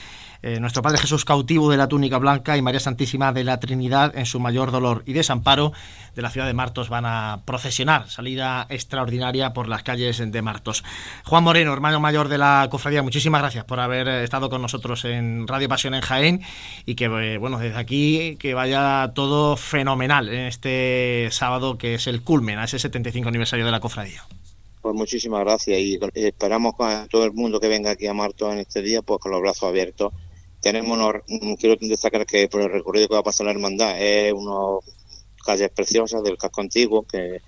eh, nuestro Padre Jesús cautivo de la túnica blanca y María Santísima de la Trinidad en su mayor dolor y desamparo de la ciudad de Martos van a procesionar, salida extraordinaria por las calles de Martos. Juan Moreno, hermano mayor de la cofradía, muchísimas gracias por haber estado con nosotros en Radio Pasión en Jaén y que, eh, bueno, desde aquí que vaya todo fenomenal en este sábado que es el culmen a ese 75 aniversario de la cofradía. Pues muchísimas gracias y esperamos a todo el mundo que venga aquí a Martos en este día, pues con los brazos abiertos. Tenemos mm, quiero destacar que por el recorrido que va a pasar la hermandad es unas calles preciosas del casco antiguo que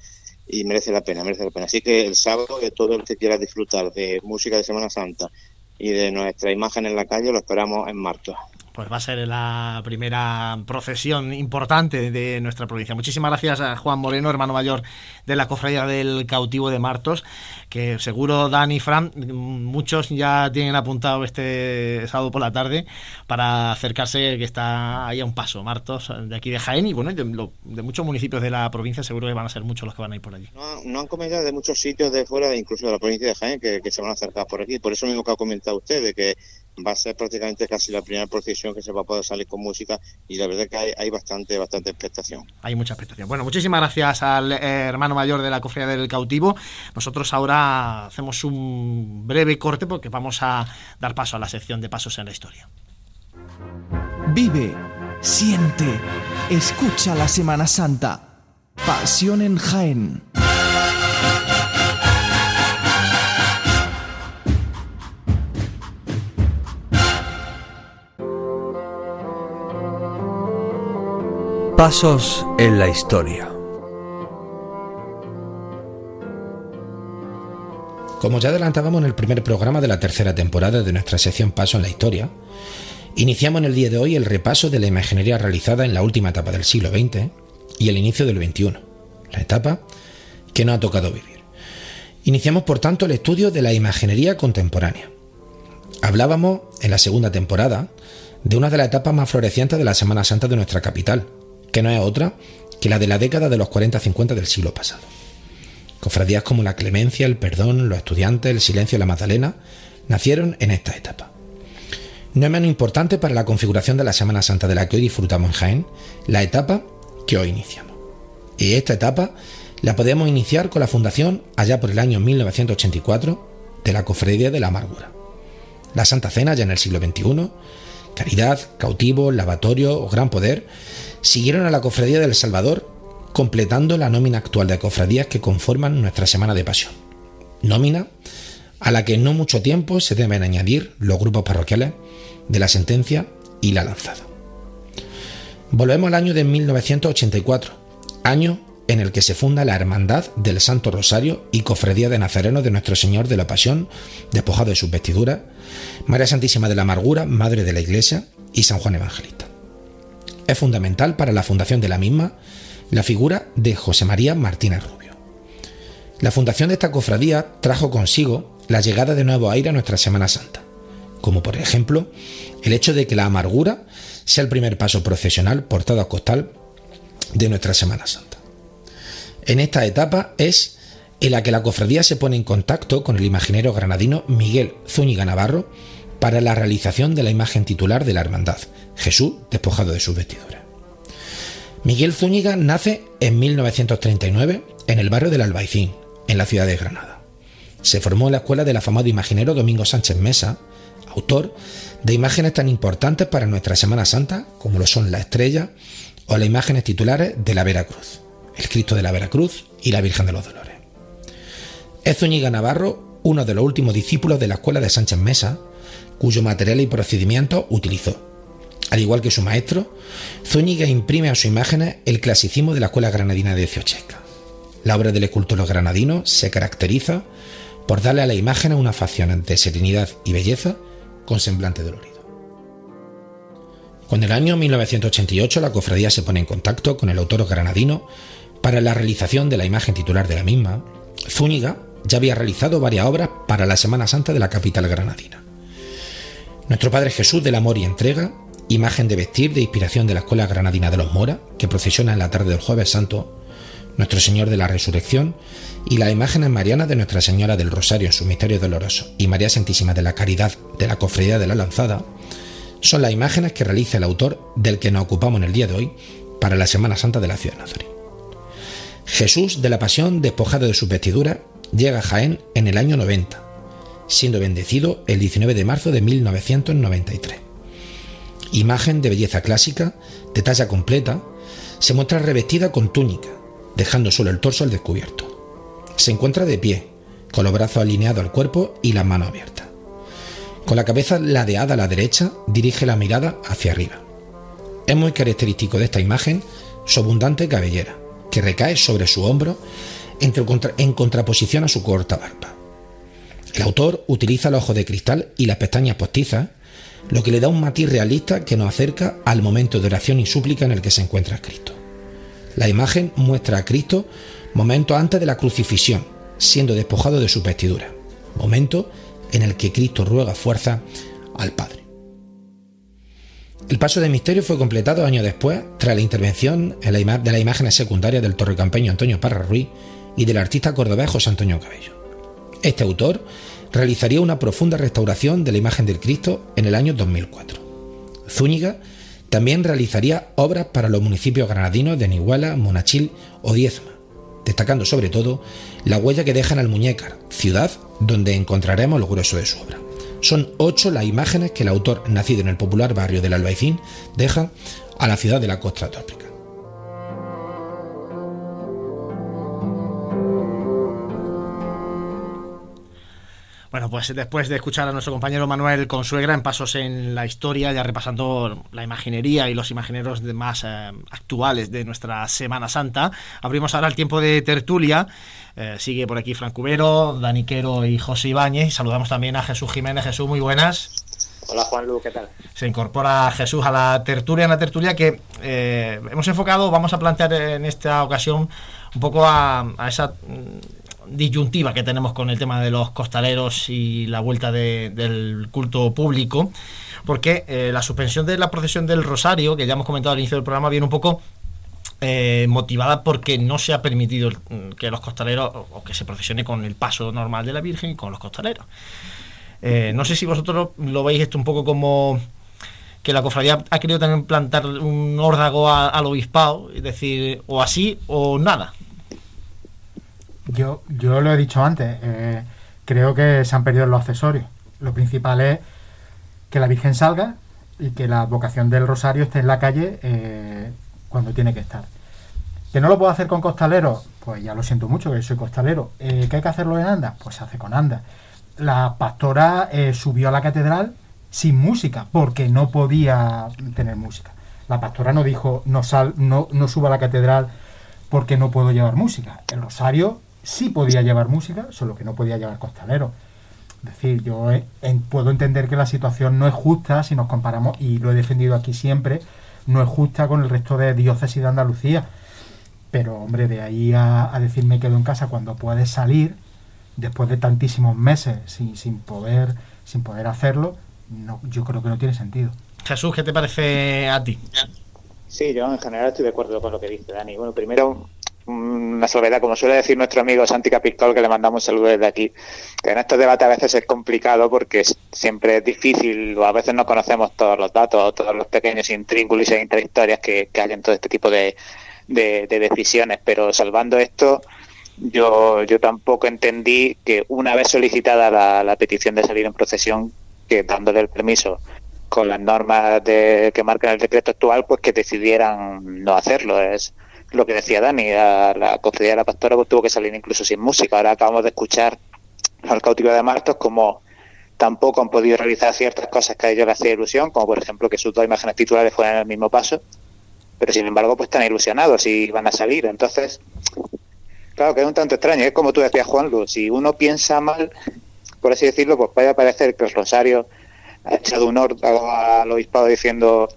y merece la pena, merece la pena. Así que el sábado, todo el que quiera disfrutar de música de Semana Santa y de nuestra imagen en la calle, lo esperamos en Martos pues va a ser la primera procesión importante de nuestra provincia. Muchísimas gracias a Juan Moreno, hermano mayor de la Cofradía del Cautivo de Martos, que seguro Dani y Fran, muchos ya tienen apuntado este sábado por la tarde para acercarse, que está ahí a un paso, Martos, de aquí de Jaén y bueno, de, muchos municipios de la provincia, seguro que van a ser muchos los que van a ir por allí. No, han comentado de muchos sitios de fuera, incluso de la provincia de Jaén, que, que se van a acercar por aquí. Por eso mismo que ha comentado usted, de que va a ser prácticamente casi la primera procesión que se va a poder salir con música y la verdad es que hay, bastante bastante expectación. Hay mucha expectación. Bueno, muchísimas gracias al eh, hermano mayor de la cofradía del cautivo. Nosotros ahora hacemos un breve corte porque vamos a dar paso a la sección de pasos en la historia. Vive, siente, escucha la Semana Santa. Pasión en Jaén. Pasos en la historia. Como ya adelantábamos en el primer programa de la tercera temporada de nuestra sección Paso en la Historia, iniciamos en el día de hoy el repaso de la imaginería realizada en la última etapa del siglo XX y el inicio del XXI, la etapa que nos ha tocado vivir. Iniciamos por tanto el estudio de la imaginería contemporánea. Hablábamos en la segunda temporada de una de las etapas más florecientes de la Semana Santa de nuestra capital, que no es otra que la de la década de los 40-50 del siglo pasado. Cofradías como la clemencia, el perdón, los estudiantes, el silencio y la Magdalena nacieron en esta etapa. No es menos importante para la configuración de la Semana Santa de la que hoy disfrutamos en Jaén, la etapa que hoy iniciamos. Y esta etapa la podemos iniciar con la fundación, allá por el año 1984, de la Cofradía de la Amargura. La Santa Cena, ya en el siglo XXI, Caridad, Cautivo, Lavatorio o Gran Poder, siguieron a la Cofradía del Salvador completando la nómina actual de cofradías que conforman nuestra Semana de Pasión. Nómina a la que en no mucho tiempo se deben añadir los grupos parroquiales de la Sentencia y la Lanzada. Volvemos al año de 1984, año en el que se funda la Hermandad del Santo Rosario y Cofradía de Nazareno de Nuestro Señor de la Pasión, despojado de sus vestiduras, María Santísima de la Amargura, Madre de la Iglesia, y San Juan Evangelista. Es fundamental para la fundación de la misma la figura de José María Martínez Rubio. La fundación de esta cofradía trajo consigo la llegada de nuevo aire a nuestra Semana Santa, como por ejemplo el hecho de que la amargura sea el primer paso procesional portado a costal de nuestra Semana Santa. En esta etapa es en la que la cofradía se pone en contacto con el imaginero granadino Miguel Zúñiga Navarro para la realización de la imagen titular de la hermandad, Jesús despojado de sus vestiduras. Miguel Zúñiga nace en 1939 en el barrio del Albaicín, en la ciudad de Granada. Se formó en la escuela del afamado imaginero Domingo Sánchez Mesa, autor de imágenes tan importantes para nuestra Semana Santa como lo son la estrella o las imágenes titulares de la Veracruz, el Cristo de la Veracruz y la Virgen de los Dolores. Es Zúñiga Navarro uno de los últimos discípulos de la escuela de Sánchez Mesa, cuyo material y procedimiento utilizó al igual que su maestro, Zúñiga imprime a sus imágenes el clasicismo de la escuela granadina de Ciochesca. La obra del escultor granadino se caracteriza por darle a la imagen una facción de serenidad y belleza con semblante dolorido. En el año 1988 la cofradía se pone en contacto con el autor granadino para la realización de la imagen titular de la misma, Zúñiga ya había realizado varias obras para la Semana Santa de la capital granadina. Nuestro Padre Jesús del Amor y Entrega imagen de vestir de inspiración de la Escuela Granadina de los Mora, que procesiona en la tarde del Jueves Santo, Nuestro Señor de la Resurrección, y las imágenes marianas de Nuestra Señora del Rosario en su misterio doloroso y María Santísima de la Caridad de la Cofradía de la Lanzada, son las imágenes que realiza el autor del que nos ocupamos en el día de hoy para la Semana Santa de la ciudad de Nazaret. Jesús de la Pasión, despojado de su vestidura, llega a Jaén en el año 90, siendo bendecido el 19 de marzo de 1993 imagen de belleza clásica, de talla completa, se muestra revestida con túnica, dejando solo el torso al descubierto. Se encuentra de pie, con los brazos alineados al cuerpo y las manos abiertas. Con la cabeza ladeada a la derecha, dirige la mirada hacia arriba. Es muy característico de esta imagen su abundante cabellera, que recae sobre su hombro en contraposición a su corta barba. El autor utiliza el ojo de cristal y las pestañas postizas lo que le da un matiz realista que nos acerca al momento de oración y súplica en el que se encuentra Cristo. La imagen muestra a Cristo momento antes de la crucifixión, siendo despojado de su vestidura, momento en el que Cristo ruega fuerza al Padre. El paso de misterio fue completado años después, tras la intervención de la imagen secundaria del torrecampeño Antonio Parra Ruiz y del artista cordobés José Antonio Cabello. Este autor realizaría una profunda restauración de la imagen del Cristo en el año 2004. Zúñiga también realizaría obras para los municipios granadinos de Nihuala, Monachil o Diezma, destacando sobre todo la huella que deja en Almuñécar, ciudad donde encontraremos el grueso de su obra. Son ocho las imágenes que el autor, nacido en el popular barrio del Albaicín, deja a la ciudad de la costa tópica. Bueno, pues después de escuchar a nuestro compañero Manuel Consuegra en Pasos en la Historia, ya repasando la imaginería y los imagineros más eh, actuales de nuestra Semana Santa, abrimos ahora el tiempo de tertulia. Eh, sigue por aquí Fran Cubero, Daniquero y José Ibáñez. Saludamos también a Jesús Jiménez. Jesús, muy buenas. Hola Juan Lu, ¿qué tal? Se incorpora Jesús a la tertulia, una tertulia que eh, hemos enfocado, vamos a plantear en esta ocasión un poco a esa mm, disyuntiva que tenemos con el tema de los costaleros y la vuelta del culto público, porque eh, la suspensión de la procesión del Rosario, que ya hemos comentado al inicio del programa, viene un poco eh, motivada porque no se ha permitido que los costaleros o, que se procesione con el paso normal de la Virgen y con los costaleros. Eh, no sé si vosotros lo veis esto un poco como que la cofradía ha querido también plantar un órdago al obispado, es decir, o así o nada. Yo, yo lo he dicho antes, eh, creo que se han perdido los accesorios. Lo principal es que la Virgen salga y que la vocación del Rosario esté en la calle eh, cuando tiene que estar. ¿Que no lo puedo hacer con costaleros? Pues ya lo siento mucho, que soy costalero. Eh, ¿Que hay que hacerlo en anda? Pues se hace con anda. La pastora subió a la catedral sin música, porque no podía tener música. La pastora no dijo, no, sal, no, no suba a la catedral porque no puedo llevar música. El rosario sí podía llevar música, solo que no podía llevar costalero. Es decir, yo puedo entender que la situación no es justa si nos comparamos, y lo he defendido aquí siempre, no es justa con el resto de diócesis de Andalucía. Pero, hombre, de ahí a, decirme quedo en casa cuando puedes salir, después de tantísimos meses sin, sin, poder, sin poder hacerlo, no, yo creo que no tiene sentido. Jesús, ¿qué te parece a ti? Sí, yo en general estoy de acuerdo con lo que dice Dani. Bueno, primero una salvedad, como suele decir nuestro amigo Santi Capitol, que le mandamos saludos desde aquí, que en estos debates a veces es complicado porque siempre es difícil, o a veces no conocemos todos los datos, todos los pequeños intrínculos e intrahistorias que, hay en todo este tipo de, de, decisiones, pero salvando esto, yo, yo tampoco entendí que una vez solicitada la, la petición de salir en procesión, que dándole el permiso con las normas de, que marcan el decreto actual, pues que decidieran no hacerlo. Es lo que decía Dani, la, la de la pastora pues, tuvo que salir incluso sin música. Ahora acabamos de escuchar al cautivo de Martos como tampoco han podido realizar ciertas cosas que a ellos les hacía ilusión, como por ejemplo que sus dos imágenes titulares fueran en el mismo paso, pero sin embargo pues están ilusionados y van a salir. Entonces, claro que es un tanto extraño, es como tú decías Juan Luz, si uno piensa mal, por así decirlo, pues puede parecer que el Rosario ha echado un órdago al obispado diciendo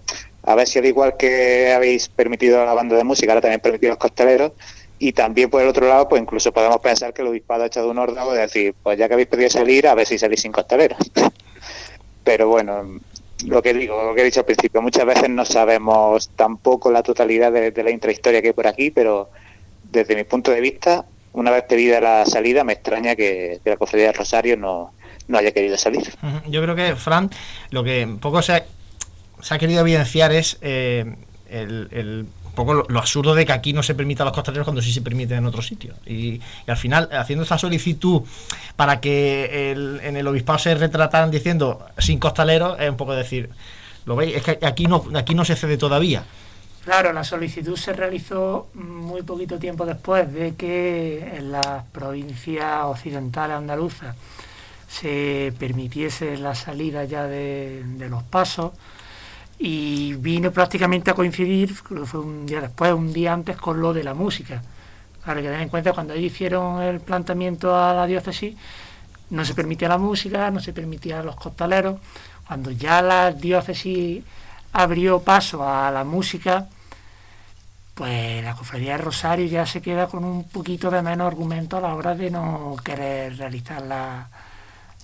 a ver si al igual que habéis permitido la banda de música, ahora también permitido los costeleros, y también por el otro lado, pues incluso podemos pensar que el obispado ha echado un órdago de decir, pues ya que habéis pedido salir, a ver si salís sin costeleros. <laughs> Pero bueno, lo que digo, lo que he dicho al principio, muchas veces no sabemos tampoco la totalidad de, la intrahistoria que hay por aquí, pero desde mi punto de vista, una vez pedida la salida, me extraña que, la cofradía de Rosario no, no haya querido salir. Yo creo que, Fran, lo que poco se se ha querido evidenciar es eh, el, poco lo, absurdo de que aquí no se permita a los costaleros cuando sí se permite en otros sitios. Y, al final, haciendo esta solicitud para que en el obispado se retrataran diciendo sin costaleros, es un poco decir, ¿lo veis? Es que aquí no, aquí no se cede todavía. Claro, la solicitud se realizó muy poquito tiempo después de que en las provincias occidentales andaluzas se permitiese la salida ya de los pasos y vino prácticamente a coincidir, fue un día después, un día antes, con lo de la música. Para que tengan en cuenta, cuando ellos hicieron el planteamiento a la diócesis, no se permitía la música, no se permitía los costaleros. Cuando ya la diócesis abrió paso a la música, pues la cofradía de Rosario ya se queda con un poquito de menos argumento a la hora de no querer realizar la,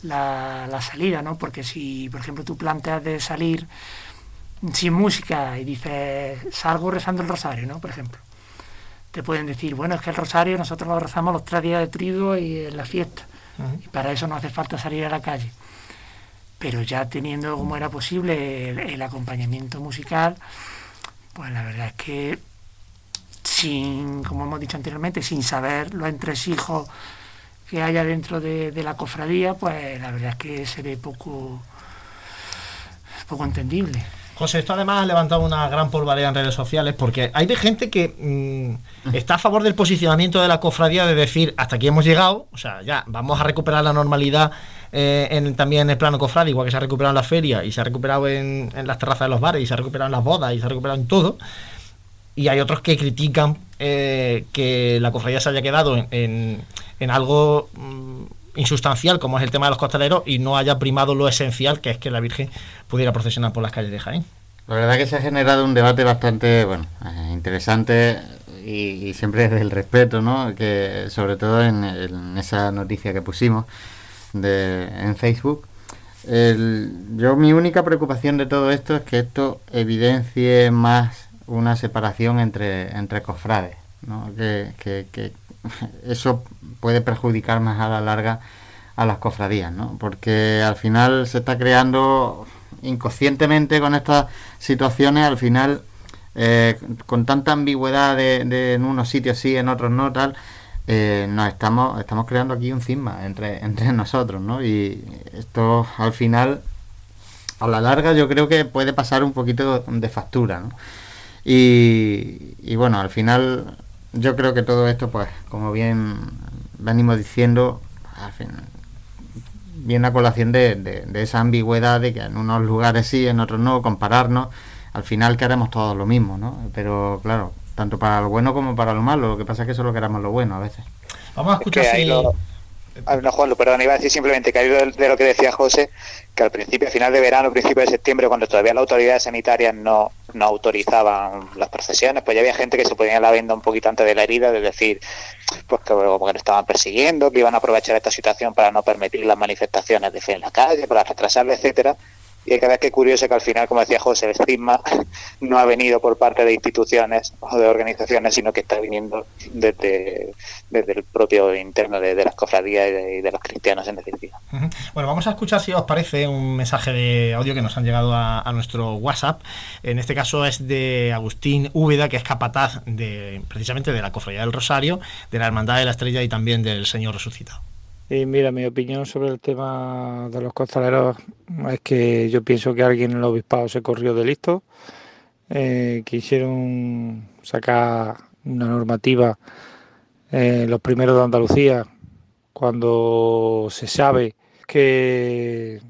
la, la salida, ¿no? Porque si, por ejemplo, tú planteas de salir sin música y dices, salgo rezando el rosario, ¿no? Por ejemplo. Te pueden decir, bueno, es que el rosario nosotros lo rezamos los tres días de trigo y en la fiesta. Y para eso no hace falta salir a la calle. Pero ya teniendo como era posible el, acompañamiento musical, pues la verdad es que sin, como hemos dicho anteriormente, sin saber los entresijos que haya dentro de, de la cofradía, pues la verdad es que se ve poco, poco entendible. José, esto además ha levantado una gran polvareda en redes sociales porque hay de gente que mm, está a favor del posicionamiento de la cofradía de decir hasta aquí hemos llegado, o sea, ya vamos a recuperar la normalidad eh, en, también en el plano cofrade, igual que se ha recuperado en la feria y se ha recuperado en, las terrazas de los bares y se ha recuperado en las bodas y se ha recuperado en todo. Y hay otros que critican eh, que la cofradía se haya quedado en, algo mm, insustancial como es el tema de los costaleros y no haya primado lo esencial que es que la Virgen pudiera procesionar por las calles de Jaén. La verdad que se ha generado un debate bastante bueno eh, interesante y, siempre desde el respeto, ¿no? Que sobre todo en, esa noticia que pusimos de, en Facebook. yo mi única preocupación de todo esto es que esto evidencie más una separación entre, entre cofrades, ¿no? que, que <laughs> eso puede perjudicar más a la larga a las cofradías, ¿no? Porque al final se está creando inconscientemente con estas situaciones, al final, eh, con tanta ambigüedad de, en unos sitios sí, en otros no, tal, eh, nos estamos, estamos creando aquí un cisma entre, <laughs> entre nosotros, ¿no? Y esto al final, a la larga, yo creo que puede pasar un poquito de factura, ¿no? Y, y bueno, al final yo creo que todo esto, pues, como bien venimos diciendo, al fin, viene a colación de, esa ambigüedad de que en unos lugares sí, en otros no, compararnos, al final queremos todos lo mismo, ¿no? Pero claro, tanto para lo bueno como para lo malo, lo que pasa es que solo queremos lo bueno a veces. Vamos a escuchar si... Ah, no, Juan, perdón, iba a decir simplemente que de, de lo que decía José, que al principio, a final de verano, principio de septiembre, cuando todavía las autoridades sanitarias no, no autorizaban las procesiones, pues ya había gente que se ponía la venda un poquito antes de la herida, de decir, pues que, que estaban persiguiendo, que iban a aprovechar esta situación para no permitir las manifestaciones de fe en la calle, para retrasarla, etcétera. Y hay que ver qué curioso que al final, como decía José, el estigma <laughs> no ha venido por parte de instituciones o de organizaciones, sino que está viniendo desde, desde el propio interno de, las cofradías y de, los cristianos en definitiva. Bueno, vamos a escuchar si os parece un mensaje de audio que nos han llegado a, nuestro WhatsApp. En este caso es de Agustín Úbeda, que es capataz de precisamente de la Cofradía del Rosario, de la Hermandad de la Estrella y también del Señor Resucitado. Y mira, mi opinión sobre el tema de los costaleros es que yo pienso que alguien en el obispado se corrió de listo, eh, quisieron sacar una normativa eh, los primeros de Andalucía cuando se sabe que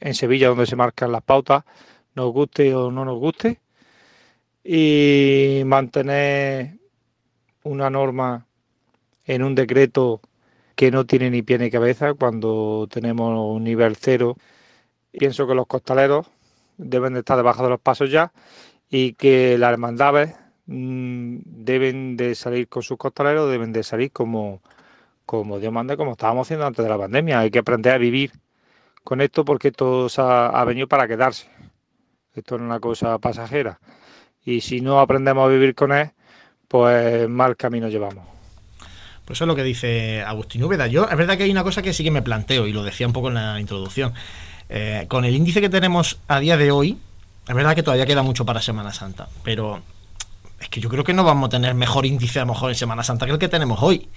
en Sevilla donde se marcan las pautas, nos guste o no nos guste, y mantener una norma en un decreto que no tiene ni pie ni cabeza cuando tenemos un nivel cero. Pienso que los costaleros deben de estar debajo de los pasos ya y que las hermandades mm, deben de salir con sus costaleros, deben de salir como, como Dios manda, como estábamos haciendo antes de la pandemia. Hay que aprender a vivir con esto porque esto ha, ha venido para quedarse. Esto es una cosa pasajera. Y si no aprendemos a vivir con él, pues mal camino llevamos. Pues eso es lo que dice Agustín Úbeda. Yo, es verdad que hay una cosa que sí que me planteo, y lo decía un poco en la introducción. Eh, con el índice que tenemos a día de hoy, es verdad que todavía queda mucho para Semana Santa, pero es que yo creo que no vamos a tener mejor índice a lo mejor en Semana Santa que el que tenemos hoy.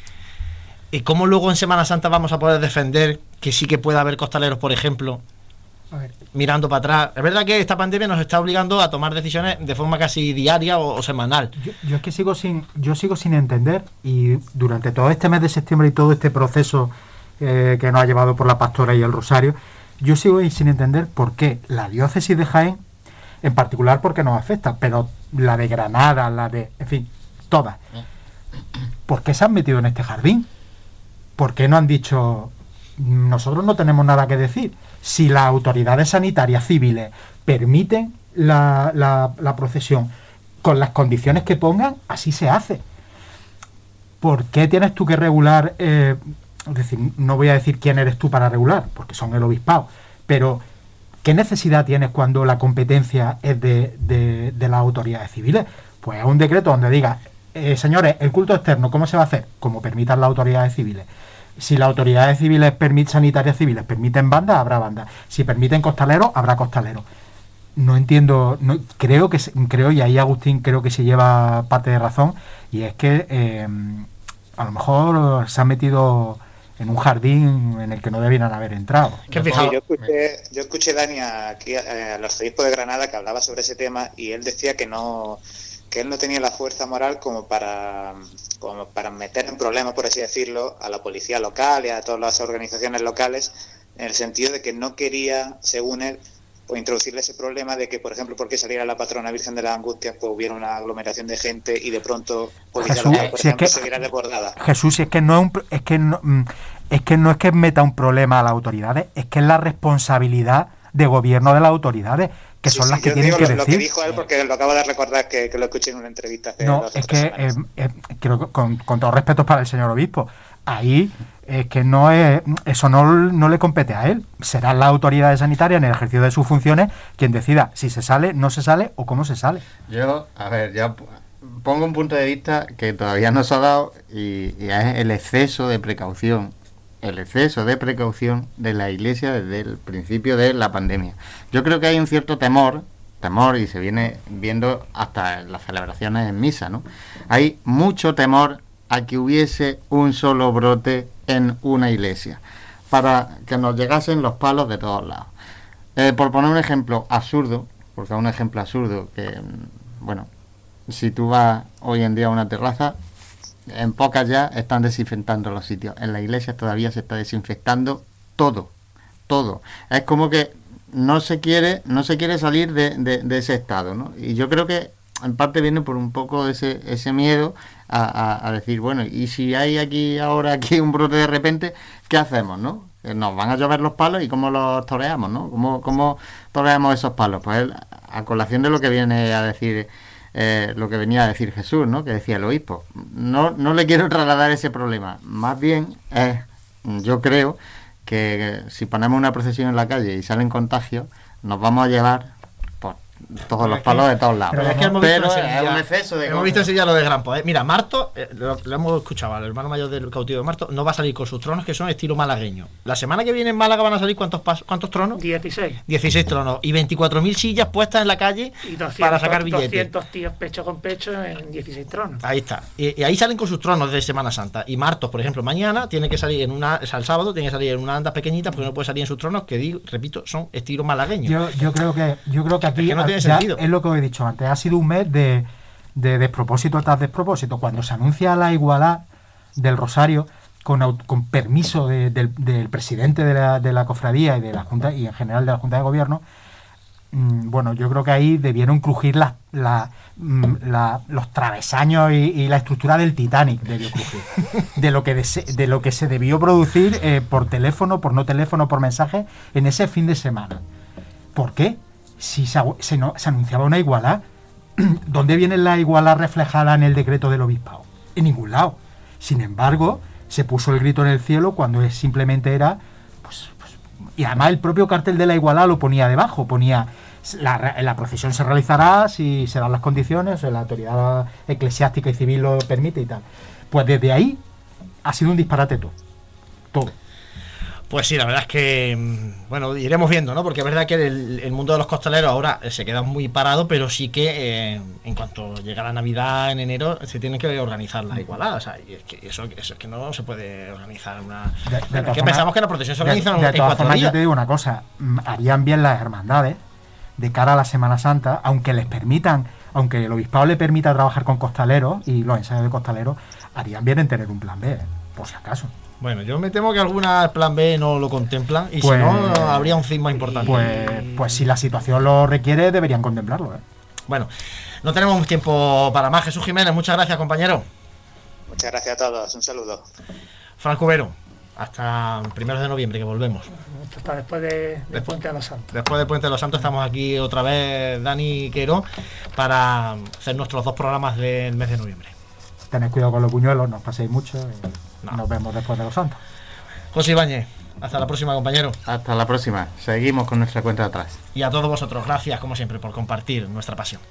¿Y cómo luego en Semana Santa vamos a poder defender que sí que pueda haber costaleros, por ejemplo, mirando para atrás. Es verdad que esta pandemia nos está obligando a tomar decisiones de forma casi diaria o, semanal. Yo, es que sigo sin, yo sigo sin entender y durante todo este mes de septiembre y todo este proceso eh, que nos ha llevado por la pastora y el rosario, yo sigo sin entender por qué la diócesis de Jaén, en particular porque nos afecta, pero la de Granada, la de, en fin, todas, ¿por qué se han metido en este jardín? ¿Por qué no han dicho, nosotros no tenemos nada que decir? si las autoridades sanitarias civiles permiten la, procesión con las condiciones que pongan, así se hace. ¿Por qué tienes tú que regular? Eh, es decir, no voy a decir quién eres tú para regular, porque son el obispado, pero ¿qué necesidad tienes cuando la competencia es de, de, las autoridades civiles? Pues un decreto donde diga, eh, señores, el culto externo, ¿cómo se va a hacer? Como permitan las autoridades civiles si las autoridades civiles permiten, sanitarias civiles permiten bandas, habrá bandas. Si permiten costaleros, habrá costaleros. No entiendo, no, creo que creo, y ahí Agustín creo que se lleva parte de razón, y es que em, a lo mejor se han metido en un jardín en el que no debieran haber entrado. yo, escuché, yo escuché Dani aquí al arzobispo de Granada que hablaba sobre ese tema y él decía que no que él no tenía la fuerza moral como para como para meter en problemas, por así decirlo, a la policía local y a todas las organizaciones locales, en el sentido de que no quería, según él, o introducirle ese problema de que, por ejemplo, porque saliera la patrona Virgen de las Angustias, pues hubiera una aglomeración de gente y de pronto policía local, por ejemplo, se viera desbordada. Jesús, es que no es, un, es que no, mm, es que no es que meta un problema a las autoridades, es que es la responsabilidad de gobierno de las autoridades que son las que tienen que decir. Lo que dijo él, porque lo acabo de recordar que, lo escuché en una entrevista. no, es que, eh, eh, creo que con, con todo respeto para el señor obispo, ahí es que no es, eso no, no, le compete a él. Serán las autoridades sanitarias en el ejercicio de sus funciones quien decida si se sale, no se sale o cómo se sale. Yo, a ver, ya pongo un punto de vista que todavía no se ha dado y, y es el exceso de precaución el exceso de precaución de la Iglesia desde el principio de la pandemia. Yo creo que hay un cierto temor, temor y se viene viendo hasta las celebraciones en misa, ¿no? Hay mucho temor a que hubiese un solo brote en una iglesia para que nos llegasen los palos de todos lados. Eh, por poner un ejemplo absurdo, porque es un ejemplo absurdo que, mm, bueno, si tú vas hoy en día a una terraza, en pocas ya están desinfectando los sitios. En la iglesia todavía se está desinfectando todo, todo. Es como que no se quiere, no se quiere salir de, ese estado, ¿no? Y yo creo que en parte viene por un poco ese, ese miedo a, decir, bueno, y si hay aquí ahora aquí un brote de repente, ¿qué hacemos, no? Eh, nos van a llover los palos y cómo los toreamos, ¿no? ¿Cómo, cómo toreamos esos palos? Pues a colación de lo que viene a decir eh, lo que venía a decir Jesús, ¿no? que decía el obispo. No, no le quiero trasladar ese problema, más bien es, yo creo que si ponemos una procesión en la calle y salen contagios, nos vamos a llevar todos los palos de todos lados. Pero, es que hemos visto, un exceso de hemos visto lo de Gran Poder. Mira, Marto, eh, lo, hemos escuchado, el hermano mayor del cautivo de Marto, no va a salir con sus tronos que son estilo malagueño. La semana que viene en Málaga van a salir cuántos cuántos tronos? 16. 16 tronos y 24.000 sillas puestas en la calle para sacar billetes. 200 tíos pecho con pecho en 16 tronos. Ahí está. Y, ahí salen con sus tronos de Semana Santa. Y Marto, por ejemplo, mañana tiene que salir en una, o sea, el sábado tiene que salir en una anda pequeñita porque no puede salir en sus tronos que digo, repito, son estilo malagueño. Yo, yo creo que yo creo que aquí no tiene sentido. es lo que he dicho antes, ha sido un mes de, de despropósito tras despropósito. Cuando se anuncia la igualdad del Rosario, con, con permiso del, presidente de la, de la, cofradía y de la Junta y en general de la Junta de Gobierno, mm, bueno, yo creo que ahí debieron crujir mm, los travesaños y, la estructura del Titanic debió crujir. <laughs> De lo que, de, lo que se debió producir eh, por teléfono, por no teléfono, por mensaje en ese fin de semana. ¿Por qué? Si se, se, anunciaba una igualdad, <clears throat> ¿dónde viene la igualdad reflejada en el decreto del obispado? En ningún lado. Sin embargo, se puso el grito en el cielo cuando simplemente era, pues, pues, y además el propio cartel de la igualdad lo ponía debajo, ponía la, la, procesión se realizará si se dan las condiciones, la autoridad eclesiástica y civil lo permite y tal. Pues desde ahí ha sido un disparate todo. Todo. Pues sí, la verdad es que, mm, bueno, iremos viendo, ¿no? Porque es verdad que el, mundo de los costaleros ahora se queda muy parado, pero sí que eh, en cuanto llega la Navidad en enero se tiene que organizar la igualdad. O sea, y es que eso, es que no se puede organizar una... que pensamos que la protección se organiza de, de todas formas, Yo te digo una cosa, mm, harían bien las hermandades de cara a la Semana Santa, aunque les permitan, aunque el obispado le permita trabajar con costaleros y los ensayos de costaleros, harían bien en tener un plan B, por si acaso. Bueno, yo me temo que algunas plan B no lo contemplan y si pues, no, habría un fin más importante. Pues, pues, si la situación lo requiere, deberían contemplarlo. ¿eh? Bueno, no tenemos tiempo para más. Jesús Jiménez, muchas gracias, compañero. Muchas gracias a todos. Un saludo. Franco Vero, hasta primeros de noviembre que volvemos. Hasta después de, Puente de los Santos. Después de Puente de los Santos estamos aquí otra vez, Dani Quero, para hacer nuestros dos programas del mes de noviembre. Tened cuidado con los puñuelos, no os paséis mucho. Nos vemos después de los santos. José Ibáñez, hasta la próxima, compañero. Hasta la próxima. Seguimos con nuestra cuenta de atrás. Y a todos vosotros, gracias como siempre por compartir nuestra pasión.